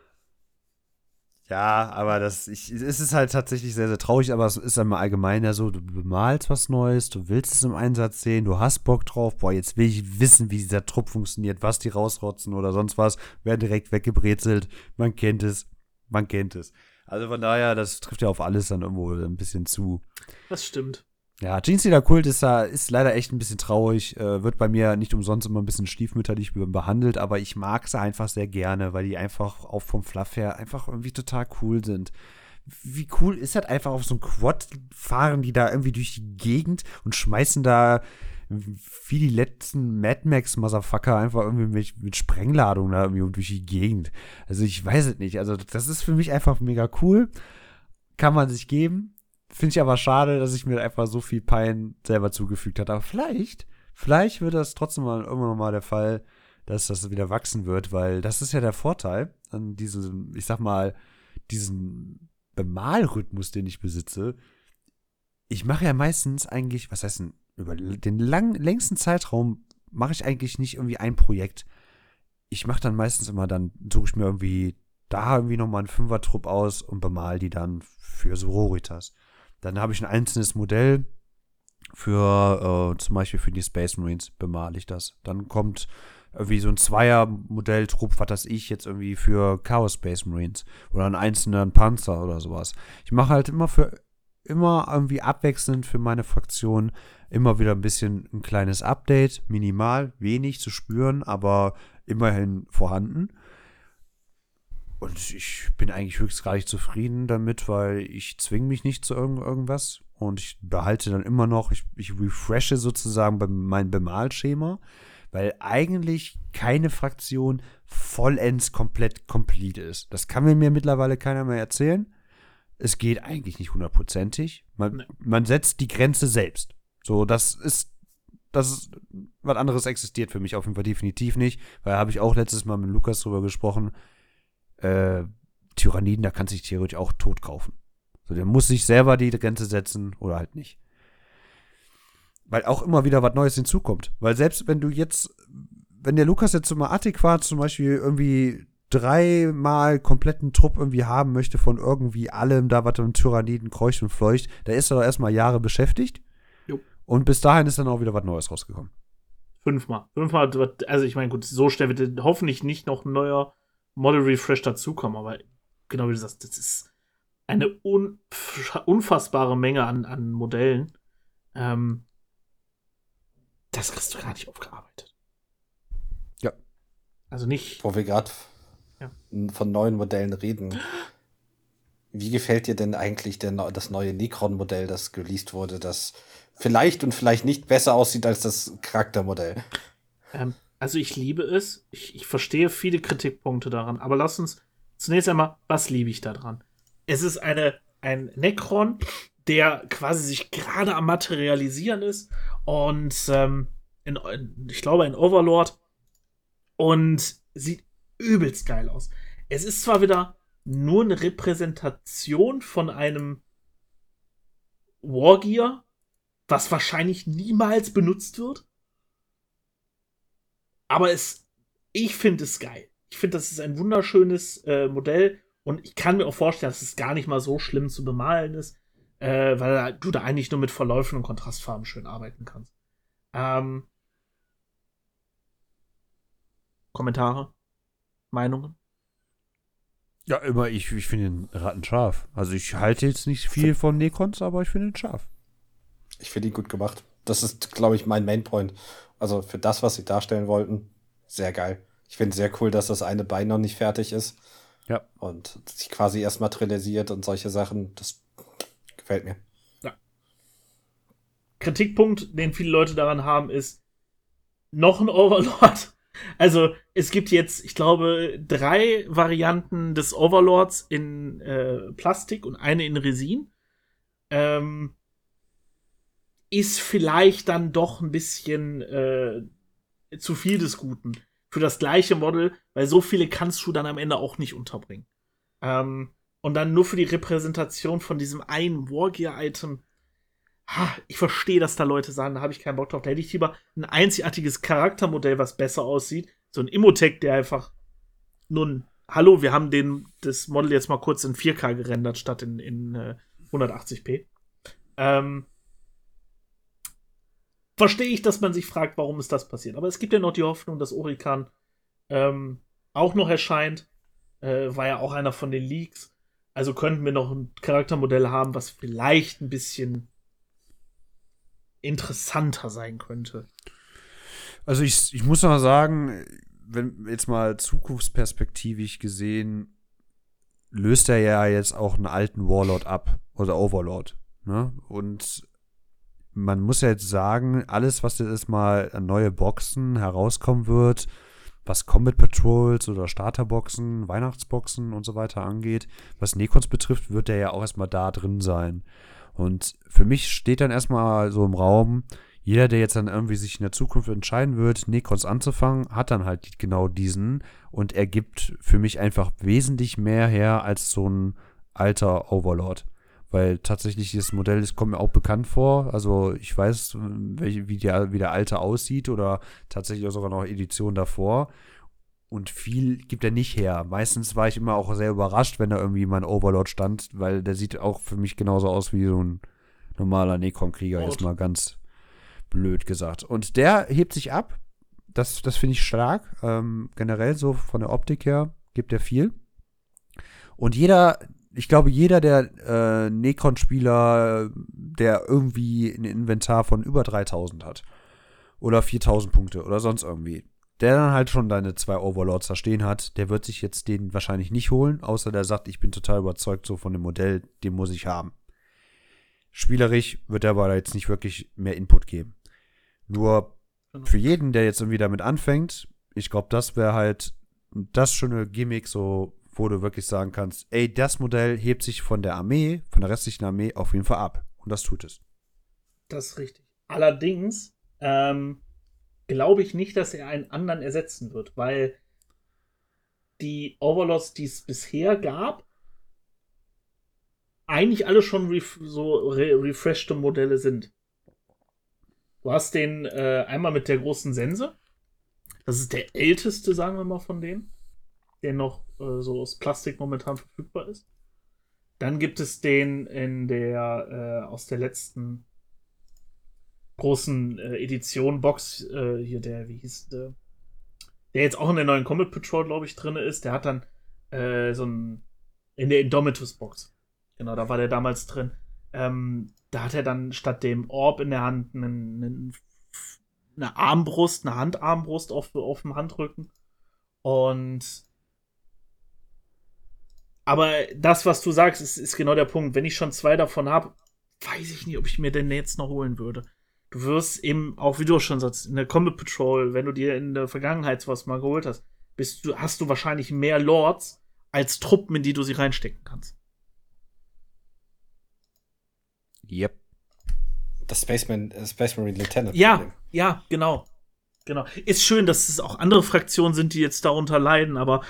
Ja, aber das ich, es ist halt tatsächlich sehr, sehr traurig, aber es ist einmal allgemein ja so, du bemalst was Neues, du willst es im Einsatz sehen, du hast Bock drauf, boah, jetzt will ich wissen, wie dieser Trupp funktioniert, was die rausrotzen oder sonst was, werden direkt weggebrezelt, man kennt es, man kennt es. Also von daher, das trifft ja auf alles dann irgendwo ein bisschen zu. Das stimmt. Ja, Jeans Kult ist da ist leider echt ein bisschen traurig. Äh, wird bei mir nicht umsonst immer ein bisschen stiefmütterlich behandelt, aber ich mag sie einfach sehr gerne, weil die einfach auch vom Fluff her einfach irgendwie total cool sind. Wie cool ist das einfach auf so einem Quad fahren die da irgendwie durch die Gegend und schmeißen da wie die letzten Mad Max Motherfucker einfach irgendwie mit, mit Sprengladung da irgendwie durch die Gegend. Also ich weiß es nicht. Also das ist für mich einfach mega cool. Kann man sich geben Finde ich aber schade, dass ich mir einfach so viel Pein selber zugefügt habe. Aber vielleicht, vielleicht wird das trotzdem mal irgendwann mal der Fall, dass das wieder wachsen wird, weil das ist ja der Vorteil an diesem, ich sag mal, diesen Bemalrhythmus, den ich besitze. Ich mache ja meistens eigentlich, was heißt denn, über den lang, längsten Zeitraum mache ich eigentlich nicht irgendwie ein Projekt. Ich mache dann meistens immer, dann suche ich mir irgendwie da irgendwie nochmal einen Fünfer-Trupp aus und bemal die dann für Sororitas. Dann habe ich ein einzelnes Modell für äh, zum Beispiel für die Space Marines bemale ich das. Dann kommt irgendwie so ein Zweier-Modelltrupp, was das ich jetzt irgendwie für Chaos Space Marines oder einen einzelnen Panzer oder sowas. Ich mache halt immer für immer irgendwie abwechselnd für meine Fraktion immer wieder ein bisschen ein kleines Update, minimal, wenig zu spüren, aber immerhin vorhanden. Und ich bin eigentlich höchstgradig zufrieden damit, weil ich zwinge mich nicht zu irgend irgendwas und ich behalte dann immer noch, ich, ich refreshe sozusagen mein Bemalschema, weil eigentlich keine Fraktion vollends komplett complete ist. Das kann mir mittlerweile keiner mehr erzählen. Es geht eigentlich nicht hundertprozentig. Man, nee. man setzt die Grenze selbst. So, das ist das ist, was anderes existiert für mich auf jeden Fall definitiv nicht, weil habe ich auch letztes Mal mit Lukas drüber gesprochen äh, Tyranniden, da kannst du dich theoretisch auch tot kaufen. So, der muss sich selber die Grenze setzen oder halt nicht. Weil auch immer wieder was Neues hinzukommt. Weil selbst wenn du jetzt, wenn der Lukas jetzt mal adäquat zum Beispiel irgendwie dreimal kompletten Trupp irgendwie haben möchte von irgendwie allem, da was im Tyranniden kreucht und fleucht, da ist er doch erstmal Jahre beschäftigt. Jo. Und bis dahin ist dann auch wieder was Neues rausgekommen. Fünfmal. Fünfmal, also ich meine, gut, so schnell wird hoffentlich nicht noch ein neuer Model Refresh dazukommen, aber genau wie du sagst, das ist eine un unfassbare Menge an, an Modellen. Ähm, das kriegst du gar nicht aufgearbeitet. Ja. Also nicht. Wo wir gerade Ja. von neuen Modellen reden. Wie gefällt dir denn eigentlich der, das neue Necron-Modell, das geleast wurde, das vielleicht und vielleicht nicht besser aussieht als das Charaktermodell? Ähm, also ich liebe es. Ich, ich verstehe viele Kritikpunkte daran. Aber lass uns zunächst einmal, was liebe ich daran? Es ist eine, ein Necron, der quasi sich gerade am Materialisieren ist. Und ähm, in, ich glaube, ein Overlord. Und sieht übelst geil aus. Es ist zwar wieder nur eine Repräsentation von einem Wargear, was wahrscheinlich niemals benutzt wird. Aber es, ich finde es geil. Ich finde, das ist ein wunderschönes äh, Modell und ich kann mir auch vorstellen, dass es gar nicht mal so schlimm zu bemalen ist, äh, weil du da eigentlich nur mit Verläufen und Kontrastfarben schön arbeiten kannst. Ähm, Kommentare? Meinungen? Ja, immer, ich, ich finde den Ratten scharf. Also ich halte jetzt nicht viel von Necrons, aber ich finde ihn scharf. Ich finde ihn gut gemacht. Das ist, glaube ich, mein Mainpoint. Also für das, was sie darstellen wollten, sehr geil. Ich finde sehr cool, dass das eine Bein noch nicht fertig ist. Ja. Und sich quasi erst materialisiert und solche Sachen. Das gefällt mir. Kritikpunkt, den viele Leute daran haben, ist noch ein Overlord. <laughs> Also es gibt jetzt, ich glaube, drei Varianten des Overlords in äh, Plastik und eine in Resin. Ähm, ist vielleicht dann doch ein bisschen äh, zu viel des Guten für das gleiche Model, weil so viele kannst du dann am Ende auch nicht unterbringen. Ähm, und dann nur für die Repräsentation von diesem einen Wargear-Item ha, ich verstehe, dass da Leute sagen, da habe ich keinen Bock drauf. Da hätte ich lieber ein einzigartiges Charaktermodell, was besser aussieht. So ein Immotech, der einfach nun, hallo, wir haben den, das Model jetzt mal kurz in 4K gerendert, statt in, in äh, 180p. Ähm, verstehe ich, dass man sich fragt, warum ist das passiert. Aber es gibt ja noch die Hoffnung, dass Orikan ähm, auch noch erscheint. Äh, war ja auch einer von den Leaks. Also könnten wir noch ein Charaktermodell haben, was vielleicht ein bisschen interessanter sein könnte. Also ich, ich muss mal sagen, wenn jetzt mal zukunftsperspektivisch gesehen, löst er ja jetzt auch einen alten Warlord ab oder Overlord. Ne? Und man muss ja jetzt sagen, alles, was jetzt mal an neue Boxen herauskommen wird, was Combat Patrols oder Starterboxen, Weihnachtsboxen und so weiter angeht, was Necrons betrifft, wird der ja auch erstmal da drin sein. Und für mich steht dann erstmal so im Raum, jeder, der jetzt dann irgendwie sich in der Zukunft entscheiden wird, Necrons anzufangen, hat dann halt genau diesen und er gibt für mich einfach wesentlich mehr her als so ein alter Overlord. Weil tatsächlich dieses Modell, das kommt mir auch bekannt vor. Also ich weiß, welche, wie, der, wie der alte aussieht oder tatsächlich auch sogar noch Edition davor. Und viel gibt er nicht her. Meistens war ich immer auch sehr überrascht, wenn da irgendwie mal ein Overlord stand, weil der sieht auch für mich genauso aus wie so ein normaler Necron-Krieger, jetzt mal ganz blöd gesagt. Und der hebt sich ab. Das, das finde ich stark. Ähm, generell so von der Optik her gibt er viel. Und jeder, ich glaube, jeder der äh, Necron-Spieler, der irgendwie ein Inventar von über 3000 hat oder 4000 Punkte oder sonst irgendwie, der dann halt schon deine zwei Overlords da stehen hat, der wird sich jetzt den wahrscheinlich nicht holen, außer der sagt, ich bin total überzeugt so von dem Modell, den muss ich haben. Spielerisch wird er aber jetzt nicht wirklich mehr Input geben. Nur Genau. für jeden, der jetzt irgendwie damit anfängt, ich glaube, das wäre halt das schöne Gimmick, so, wo du wirklich sagen kannst, ey, das Modell hebt sich von der Armee, von der restlichen Armee auf jeden Fall ab. Und das tut es. Das ist richtig. Allerdings ähm, glaube ich nicht, dass er einen anderen ersetzen wird, weil die Overlords, die es bisher gab, eigentlich alle schon ref so re refreshte Modelle sind. Du hast den äh, einmal mit der großen Sense. Das ist der älteste, sagen wir mal, von denen, der noch äh, so aus Plastik momentan verfügbar ist. Dann gibt es den in der äh, aus der letzten großen äh, Edition Box äh, hier der wie hieß der, der jetzt auch in der neuen Comet Patrol glaube ich drin ist. Der hat dann äh, so ein In der Indomitus-Box. Genau, da war der damals drin. Ähm, da hat er dann statt dem Orb in der Hand einen, einen, eine Armbrust, eine Handarmbrust auf, auf dem Handrücken. Und aber das, was du sagst, ist, ist genau der Punkt. Wenn ich schon zwei davon habe, weiß ich nicht, ob ich mir den jetzt noch holen würde. Du wirst eben, auch wie du schon sagst, in der Combat Patrol, wenn du dir in der Vergangenheit was mal geholt hast, bist du, hast du wahrscheinlich mehr Lords als Truppen, in die du sie reinstecken kannst. Yep. Das Spaceman, äh, Space Marine Lieutenant. Ja, Problem. ja, genau. Genau. Ist schön, dass es auch andere Fraktionen sind, die jetzt darunter leiden, aber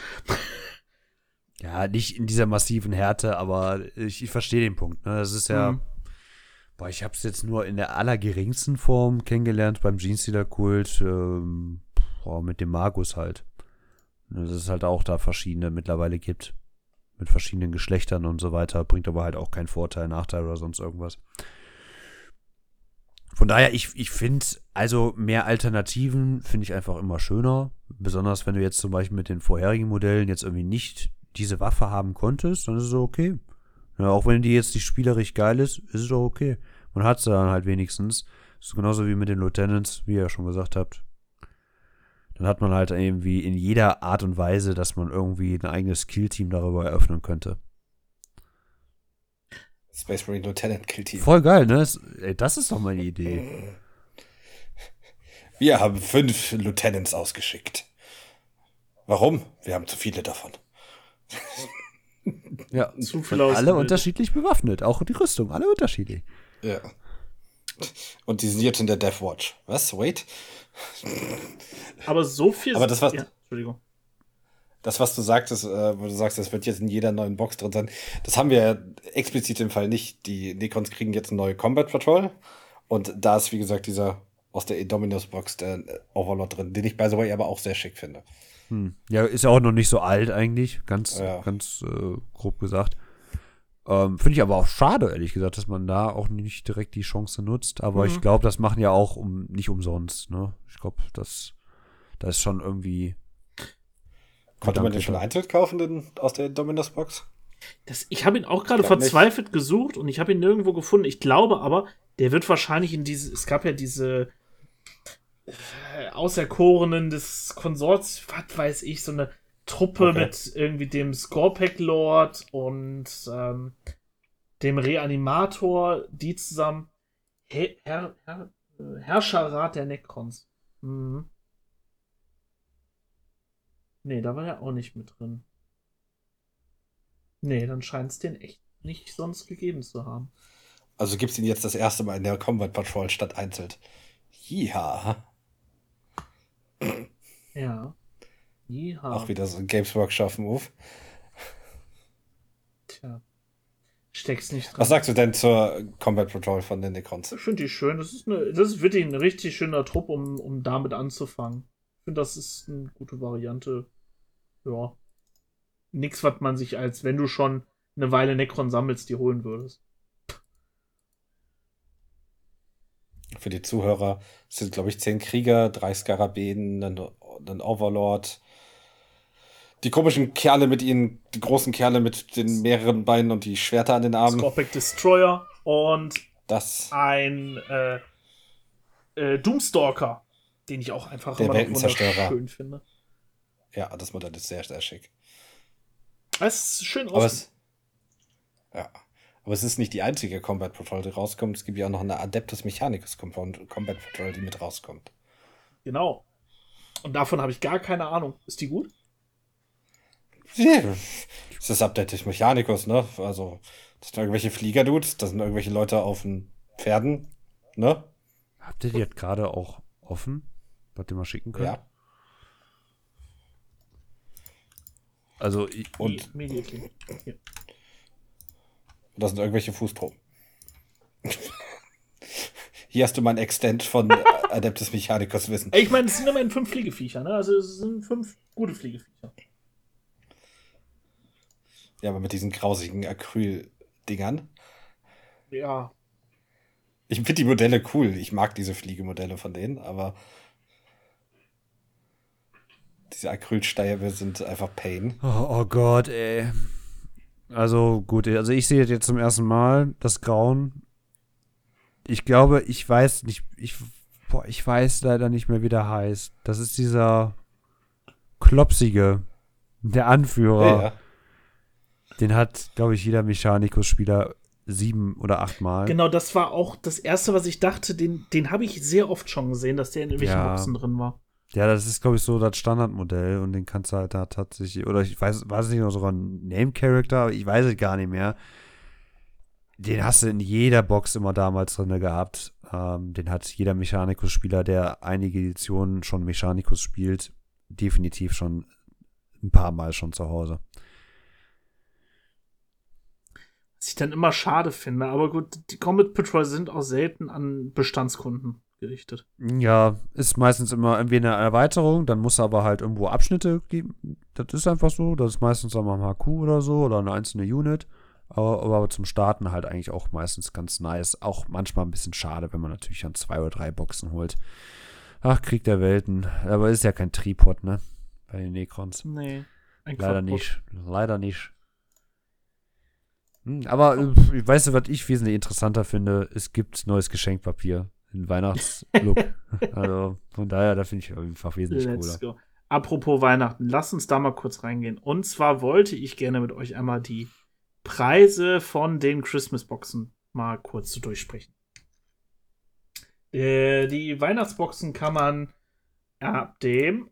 Ja, nicht in dieser massiven Härte, aber ich, ich verstehe den Punkt. Ne? Das ist ja. Mhm. Boah, ich habe es jetzt nur in der allergeringsten Form kennengelernt beim Genestealer-Kult. Ähm, boah, mit dem Magus halt. Dass es halt auch da verschiedene mittlerweile gibt. Mit verschiedenen Geschlechtern und so weiter. Bringt aber halt auch keinen Vorteil, Nachteil oder sonst irgendwas. Von daher, ich, ich finde, also mehr Alternativen finde ich einfach immer schöner. Besonders wenn du jetzt zum Beispiel mit den vorherigen Modellen jetzt irgendwie nicht diese Waffe haben konntest, dann ist es okay. Ja, auch wenn die jetzt nicht spielerisch geil ist, ist es auch okay. Man hat sie dann halt wenigstens. Das ist genauso wie mit den Lieutenants, wie ihr ja schon gesagt habt. Dann hat man halt irgendwie in jeder Art und Weise, dass man irgendwie ein eigenes Skillteam darüber eröffnen könnte. Space Marine Lieutenant Kill Team. Voll geil, ne? Das, ey, das ist doch meine Idee. Wir haben fünf Lieutenants ausgeschickt. Warum? Wir haben zu viele davon. Ja, <laughs> Zu viel alle unterschiedlich bewaffnet. Auch die Rüstung, alle unterschiedlich. Ja. Und die sind jetzt in der Death Watch. Was? Wait? aber so viel. Aber das war- Ja, Entschuldigung. Das, was du sagtest, äh, wo du sagst, das wird jetzt in jeder neuen Box drin sein, das haben wir ja explizit im Fall nicht. Die Necrons kriegen jetzt eine neue Combat Patrol. Und da ist, wie gesagt, dieser aus der Indominus Box, der Overlord drin, den ich bei the way aber auch sehr schick finde. Hm. Ja, ist ja auch noch nicht so alt eigentlich, ganz, Ja. ganz äh, grob gesagt. Ähm, Finde ich aber auch schade, ehrlich gesagt, dass man da auch nicht direkt die Chance nutzt. Aber Mhm. ich glaube, das machen ja auch um nicht umsonst. Ne? Ich glaube, das, da ist schon irgendwie. Konnte man den schon einzeln kaufen den, aus der Indominus Box? Das, ich habe ihn auch gerade Glaub nicht. verzweifelt gesucht und ich habe ihn nirgendwo gefunden. Ich glaube aber, der wird wahrscheinlich in diese. Es gab ja diese äh, Auserkorenen des Konsorts, was weiß ich, so eine Truppe Okay. mit irgendwie dem Scorpec Lord und ähm, dem Reanimator, die zusammen He Herr, Herr, äh, Herrscherrat der Necrons. Mhm. Nee, da war er auch nicht mit drin. Nee, dann scheint es den echt nicht sonst gegeben zu haben. Also gibt's ihn jetzt das erste Mal in der Combat Patrol statt einzeln. Ja, Ja. Ja. auch wieder so ein Games Workshop Move. Tja. Steck's nicht dran. Was sagst du denn zur Combat Patrol von den Necrons? Ich finde die schön. Das ist, eine, das ist wirklich ein richtig schöner Trupp, um, um damit anzufangen. Ich finde, das ist eine gute Variante. Ja. Nix, was man sich als, wenn du schon eine Weile Necron sammelst, die holen würdest. Für die Zuhörer sind, glaube ich, zehn Krieger, drei Skarabäen, ein, ein Overlord. Die komischen Kerle mit ihnen, die großen Kerle mit den mehreren Beinen und die Schwerter an den Armen. Scorpic Destroyer und Das. ein äh, äh, Doomstalker, den ich auch einfach Der immer schön finde. Ja, das Modell ist sehr, sehr schick. Es ist schön aus. ja. Aber es ist nicht die einzige Combat Patrol, die rauskommt. Es gibt ja auch noch eine Adeptus Mechanicus Combat Patrol, die mit rauskommt. Genau. Und davon habe ich gar keine Ahnung. Ist die gut? Ja. Es ist Adeptus Mechanicus, ne? Also, das sind irgendwelche Fliegerdudes, das sind irgendwelche Leute auf den Pferden, ne? Habt ihr die jetzt gerade auch offen? Was ihr mal schicken könnt? Ja. Also, ich, Und. Hier. das sind irgendwelche Fußproben. <laughs> Hier hast du mein Extent von Adeptus Mechanicus Wissen. Ich meine, es sind immerhin fünf Fliegeviecher, ne? Also es sind fünf gute Fliegeviecher. Ja, aber mit diesen grausigen Acryl-Dingern. Ja. Ich finde die Modelle cool. Ich mag diese Fliegemodelle von denen, aber diese Acrylstäbe sind einfach Pain. oh, oh Gott, ey. Also gut, also ich sehe jetzt zum ersten Mal das Grauen. Ich glaube, ich weiß nicht, ich, boah, ich weiß leider nicht mehr, wie der heißt. Das ist dieser Klopsige, der Anführer. Ja. Den hat, glaube ich, jeder Mechanicus-Spieler sieben oder acht Mal. Genau, das war auch das Erste, was ich dachte. Den, den habe ich sehr oft schon gesehen, dass der in irgendwelchen Ja. Boxen drin war. Ja, das ist, glaube ich, so das Standardmodell und den kannst du halt da tatsächlich, oder ich weiß, war es nicht noch sogar ein Name-Character, aber ich weiß es gar nicht mehr. Den hast du in jeder Box immer damals drin gehabt. Ähm, den hat jeder Mechanicus-Spieler, der einige Editionen schon Mechanicus spielt, definitiv schon ein paar Mal schon zu Hause. Was ich dann immer schade finde. Aber gut, die Combat Patrol sind auch selten an Bestandskunden gerichtet. Ja, ist meistens immer irgendwie eine Erweiterung, dann muss aber halt irgendwo Abschnitte geben. Das ist einfach so. Das ist meistens ein HQ oder so oder eine einzelne Unit. Aber, aber zum Starten halt eigentlich auch meistens ganz nice. Auch manchmal ein bisschen schade, wenn man natürlich dann zwei oder drei Boxen holt. Ach, Krieg der Welten. Aber ist ja kein Tripod, ne? Bei den Necrons. Nee. Ein Leider Quadrot. nicht. Leider nicht. Hm, aber äh, weißt du, was ich wesentlich interessanter finde? Es gibt neues Geschenkpapier in Weihnachtslook. <laughs> also von daher, da finde ich einfach wesentlich Let's cooler. go. Apropos Weihnachten, lasst uns da mal kurz reingehen. Und zwar wollte ich gerne mit euch einmal die Preise von den Christmas-Boxen mal kurz zu durchsprechen. Äh, die Weihnachtsboxen kann man ab dem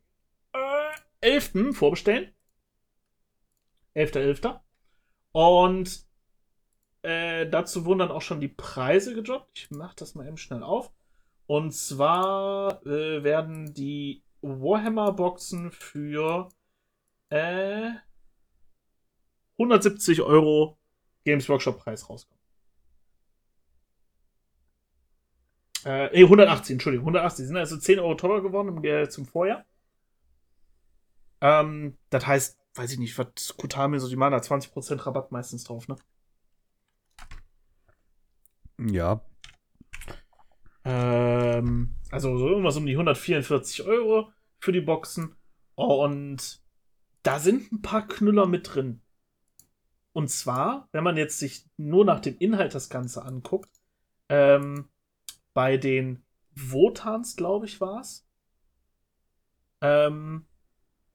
äh, 11. vorbestellen. 11.11. Und äh, dazu wurden dann auch schon die Preise gedroppt. Ich mach das mal eben schnell auf. Und zwar äh, werden die Warhammer-Boxen für äh, 170 Euro Games Workshop-Preis rauskommen. Äh, nee, 180, Entschuldigung, 180. Sind also 10 Euro teurer geworden im, äh, zum Vorjahr. Ähm, das heißt, weiß ich nicht, was Kutami so, die machen da 20% Rabatt meistens drauf, ne? Ja. Ähm, also so irgendwas um die 144 Euro für die Boxen. Und da sind ein paar Knüller mit drin. Und zwar, wenn man jetzt sich nur nach dem Inhalt das Ganze anguckt, ähm, bei den Votans, glaube ich, war es, ähm,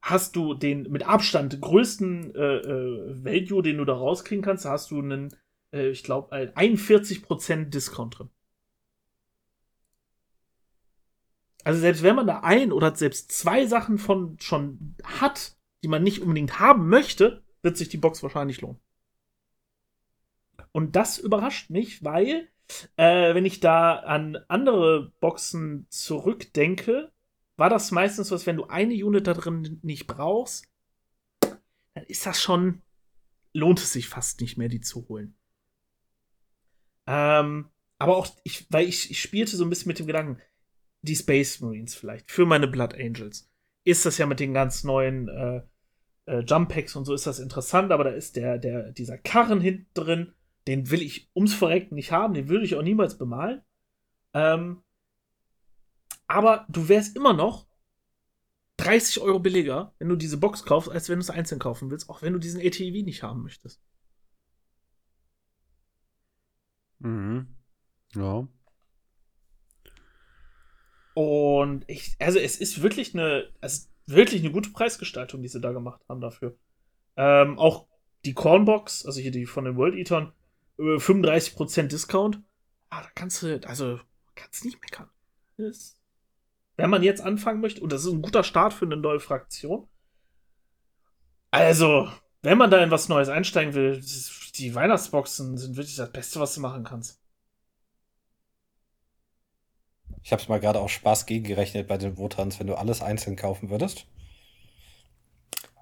hast du den mit Abstand größten äh, äh, Value, den du da rauskriegen kannst, da hast du einen, äh, ich glaube, 41% Discount drin. Also selbst wenn man da ein oder selbst zwei Sachen von schon hat, die man nicht unbedingt haben möchte, wird sich die Box wahrscheinlich lohnen. Und das überrascht mich, weil äh, wenn ich da an andere Boxen zurückdenke, war das meistens was, wenn du eine Unit da drin nicht brauchst, dann ist das schon, lohnt es sich fast nicht mehr, die zu holen. Ähm, aber auch, ich, weil ich, ich spielte so ein bisschen mit dem Gedanken, die Space Marines vielleicht, für meine Blood Angels, ist das ja mit den ganz neuen äh, äh, Jump Packs und so ist das interessant, aber da ist der, der, dieser Karren hinten drin, den will ich ums Verrecken nicht haben, den würde ich auch niemals bemalen. Ähm, aber du wärst immer noch 30 Euro billiger, wenn du diese Box kaufst, als wenn du es einzeln kaufen willst, auch wenn du diesen ATV nicht haben möchtest. Mhm. Ja. Und ich, also es ist wirklich eine, es ist wirklich eine gute Preisgestaltung, die sie da gemacht haben dafür. Ähm, auch die Cornbox, also hier die von den World Eatern, 35% Discount. Ah, da kannst du, also, kannst nicht meckern. Das, wenn man jetzt anfangen möchte, und das ist ein guter Start für eine neue Fraktion. Also, wenn man da in was Neues einsteigen will, die Weihnachtsboxen sind wirklich das Beste, was du machen kannst. Ich habe es mal gerade auch Spaß gegengerechnet bei den Votans, wenn du alles einzeln kaufen würdest.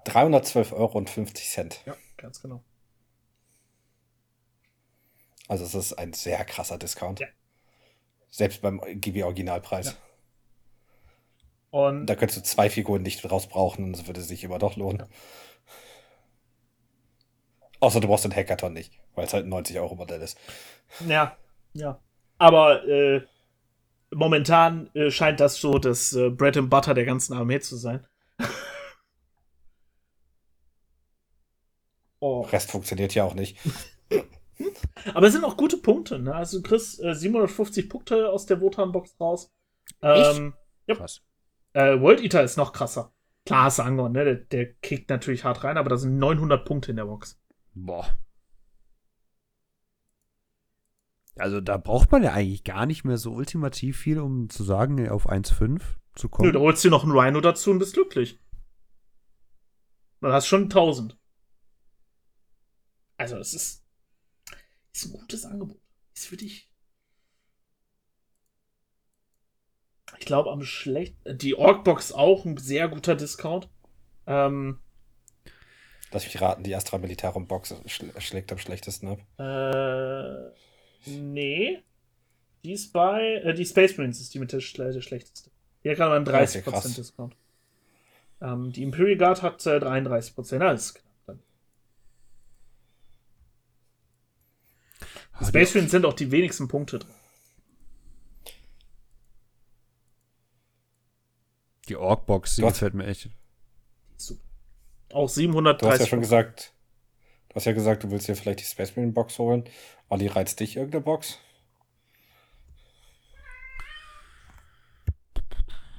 312,50 Euro. Ja, ganz genau. Also es ist ein sehr krasser Discount. Ja. Selbst beim GB-Originalpreis. Ja. Und Da könntest du zwei Figuren nicht draus brauchen und es würde sich immer doch lohnen. Außer du brauchst den Hackathon nicht, weil es halt ein 90 Euro Modell ist. Ja, ja. Aber äh, momentan äh, scheint das so das äh, Bread and Butter der ganzen Armee zu sein. <laughs> Oh. Rest funktioniert ja auch nicht. <laughs> Aber es sind auch gute Punkte. Ne? Also du kriegst äh, 750 Punkte aus der Wotan-Box raus. Ähm, ja. Krass. Äh, World Eater ist noch krasser. Klar ist Angon, ne? Der, der kickt natürlich hart rein, aber da sind 900 Punkte in der Box. Boah. Also da braucht man ja eigentlich gar nicht mehr so ultimativ viel, um zu sagen, auf 1,5 zu kommen. Nö, da holst du dir noch einen Rhino dazu und bist glücklich. Dann hast schon 1000. Also, es ist, ist ein gutes Angebot. Ist für dich. Ich glaube, am schlecht. Die Orkbox auch ein sehr guter Discount. Ähm, Lass mich raten, die Astra Militarum Box schl schlägt am schlechtesten ab. äh, nee. Die ist bei. Äh, die Space Marines ist die mit der, schle der schlechteste. Die hat gerade mal einen Ah, ist ja 30% krass. Discount. Ähm, die Imperial Guard hat äh, 33%. Ah, das ist knapp dann. Ah, Die Space Marines sind auch die wenigsten Punkte drin. Die Orkbox, die Du gefällt mir echt. Super. Auch Du 730. hast ja schon gesagt, du hast ja gesagt, du willst dir vielleicht die Space Marine Box holen. Olli, reizt dich irgendeine Box?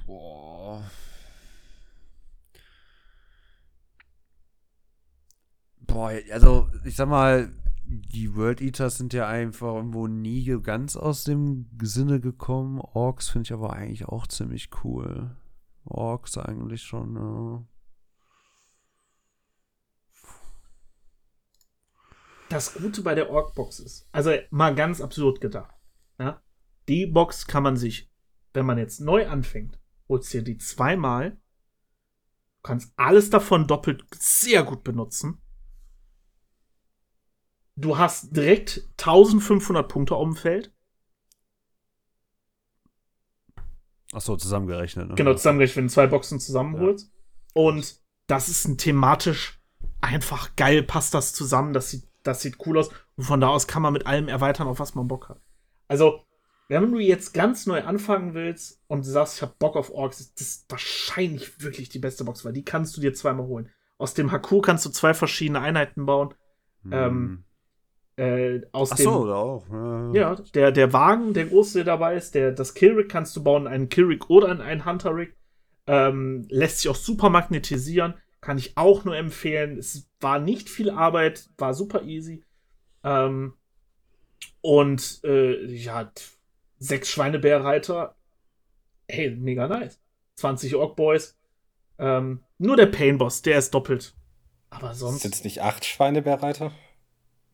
Boah. Boah, also ich sag mal, die World Eaters sind ja einfach irgendwo nie ganz aus dem Sinne gekommen. Orks finde ich aber eigentlich auch ziemlich cool. Orks eigentlich schon, ja. Das Gute bei der Ork-Box ist, also mal ganz absurd gedacht, ja, die Box kann man sich, wenn man jetzt neu anfängt, holst dir die zweimal, kannst alles davon doppelt sehr gut benutzen. Du hast direkt 1500 Punkte auf dem Feld. Achso, zusammengerechnet. Ne? Genau, zusammengerechnet, wenn du zwei Boxen zusammenholst. Und das ist ein thematisch einfach geil, passt das zusammen, das sieht, das sieht cool aus. Und von da aus kann man mit allem erweitern, auf was man Bock hat. Also, wenn du jetzt ganz neu anfangen willst und du sagst, ich hab Bock auf Orks, ist das wahrscheinlich wirklich die beste Box, weil die kannst du dir zweimal holen. Aus dem Haku kannst du zwei verschiedene Einheiten bauen. Hm. Äh, aus Ach dem, so, da auch. Ja. ja, der, der Wagen, der große, der dabei ist, der, das Killrig kannst du bauen, einen Killrig oder einen Hunter-Rig. Ähm, lässt sich auch super magnetisieren. Kann ich auch nur empfehlen. Es war nicht viel Arbeit, war super easy. Ähm, und äh, ja, sechs Schweinebärreiter. Hey, mega nice. 20 Ork Boys. Ähm, nur der Pain Boss, der ist doppelt. Aber sonst. Sind es nicht acht Schweinebereiter?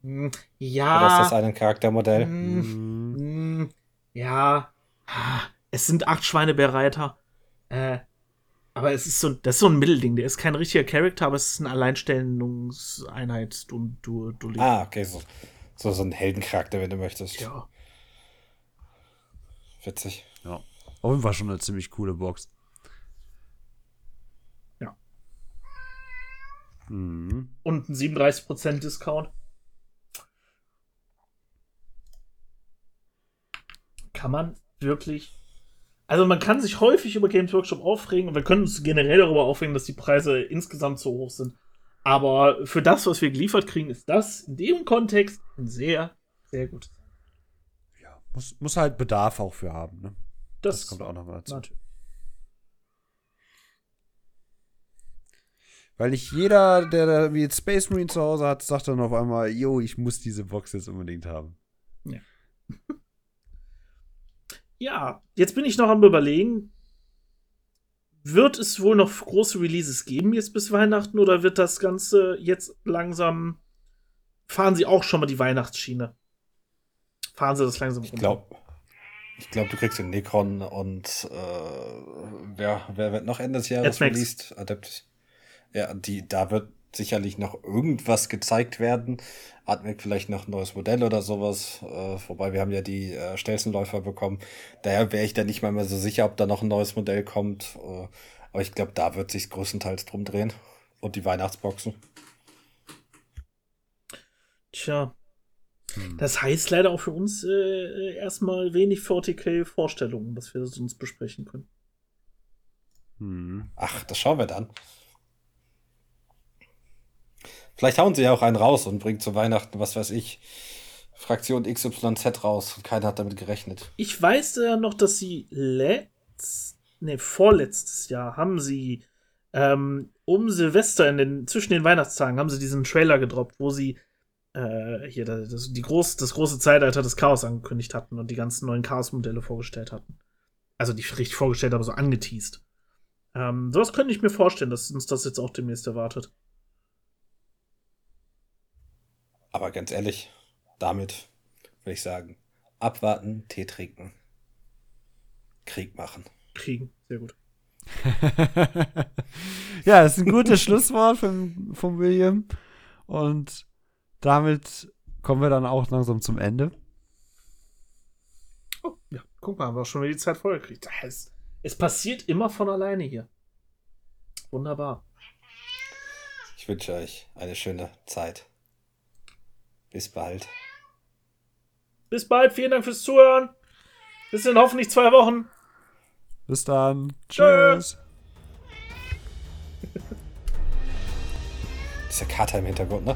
Mh, Oder ist ja. das ein Charaktermodell? mh, Hm. Mm, ja, es sind acht Schweinebärreiter. Äh, aber es ist so, das ist so ein Mittelding. Der ist kein richtiger Charakter, aber es ist eine Alleinstellungseinheit. Du, du, du Ah, okay, so, so, so ein Heldencharakter, wenn du möchtest. Ja. Witzig. Ja. Auf jeden Fall schon eine ziemlich coole Box. Ja. Mhm. Und ein 37% Discount. Kann man wirklich. Also man kann sich häufig über Games Workshop aufregen und wir können uns generell darüber aufregen, dass die Preise insgesamt so hoch sind. Aber für das, was wir geliefert kriegen, ist das in dem Kontext ein sehr, sehr gutes. Ja. Muss, muss halt Bedarf auch für haben, ne? Das, Das kommt auch noch mal dazu. natürlich. Weil nicht jeder, der da wie jetzt Space Marine zu Hause hat, sagt dann auf einmal, yo, ich muss diese Box jetzt unbedingt haben. Ja, jetzt bin ich noch am überlegen, wird es wohl noch große Releases geben jetzt bis Weihnachten oder wird das Ganze jetzt langsam, fahren sie auch schon mal die Weihnachtsschiene? Fahren sie das langsam Ich glaube, ich glaub, du kriegst den Necron und äh, wer, wer wird noch Ende des Jahres released? Adept. Ja, die, da wird sicherlich noch irgendwas gezeigt werden. Admec vielleicht noch ein neues Modell oder sowas. Äh, wobei wir haben ja die äh, Stelzenläufer bekommen. Daher wäre ich da nicht mal mehr so sicher, ob da noch ein neues Modell kommt. Äh, aber ich glaube, da wird sich größtenteils drum drehen. Und die Weihnachtsboxen. Tja, Hm. das heißt leider auch für uns äh, erstmal wenig 40k-Vorstellungen, was wir sonst besprechen können. Hm. Ach, das schauen wir dann. Vielleicht hauen sie ja auch einen raus und bringen zu Weihnachten, was weiß ich, Fraktion XYZ raus und keiner hat damit gerechnet. Ich weiß ja noch, dass sie letzt, nee, vorletztes Jahr haben sie ähm, um Silvester in den, zwischen den Weihnachtstagen haben sie diesen Trailer gedroppt, wo sie äh, hier das, die groß, das große Zeitalter des Chaos angekündigt hatten und die ganzen neuen Chaos-Modelle vorgestellt hatten. Also nicht richtig vorgestellt, aber so angeteased. Ähm, sowas könnte ich mir vorstellen, dass uns das jetzt auch demnächst erwartet. Aber ganz ehrlich, damit würde ich sagen, abwarten, Tee trinken, Krieg machen. Kriegen, sehr gut. <laughs> ja, das ist ein gutes <laughs> Schlusswort von, von William. Und damit kommen wir dann auch langsam zum Ende. Oh, ja, guck mal, haben wir schon wieder die Zeit vollgekriegt. Es, es passiert immer von alleine hier. Wunderbar. Ich wünsche euch eine schöne Zeit. Bis bald. Bis bald, vielen Dank fürs Zuhören. Bis in hoffentlich zwei Wochen. Bis dann. Tschüss. Dieser Kater im Hintergrund, ne?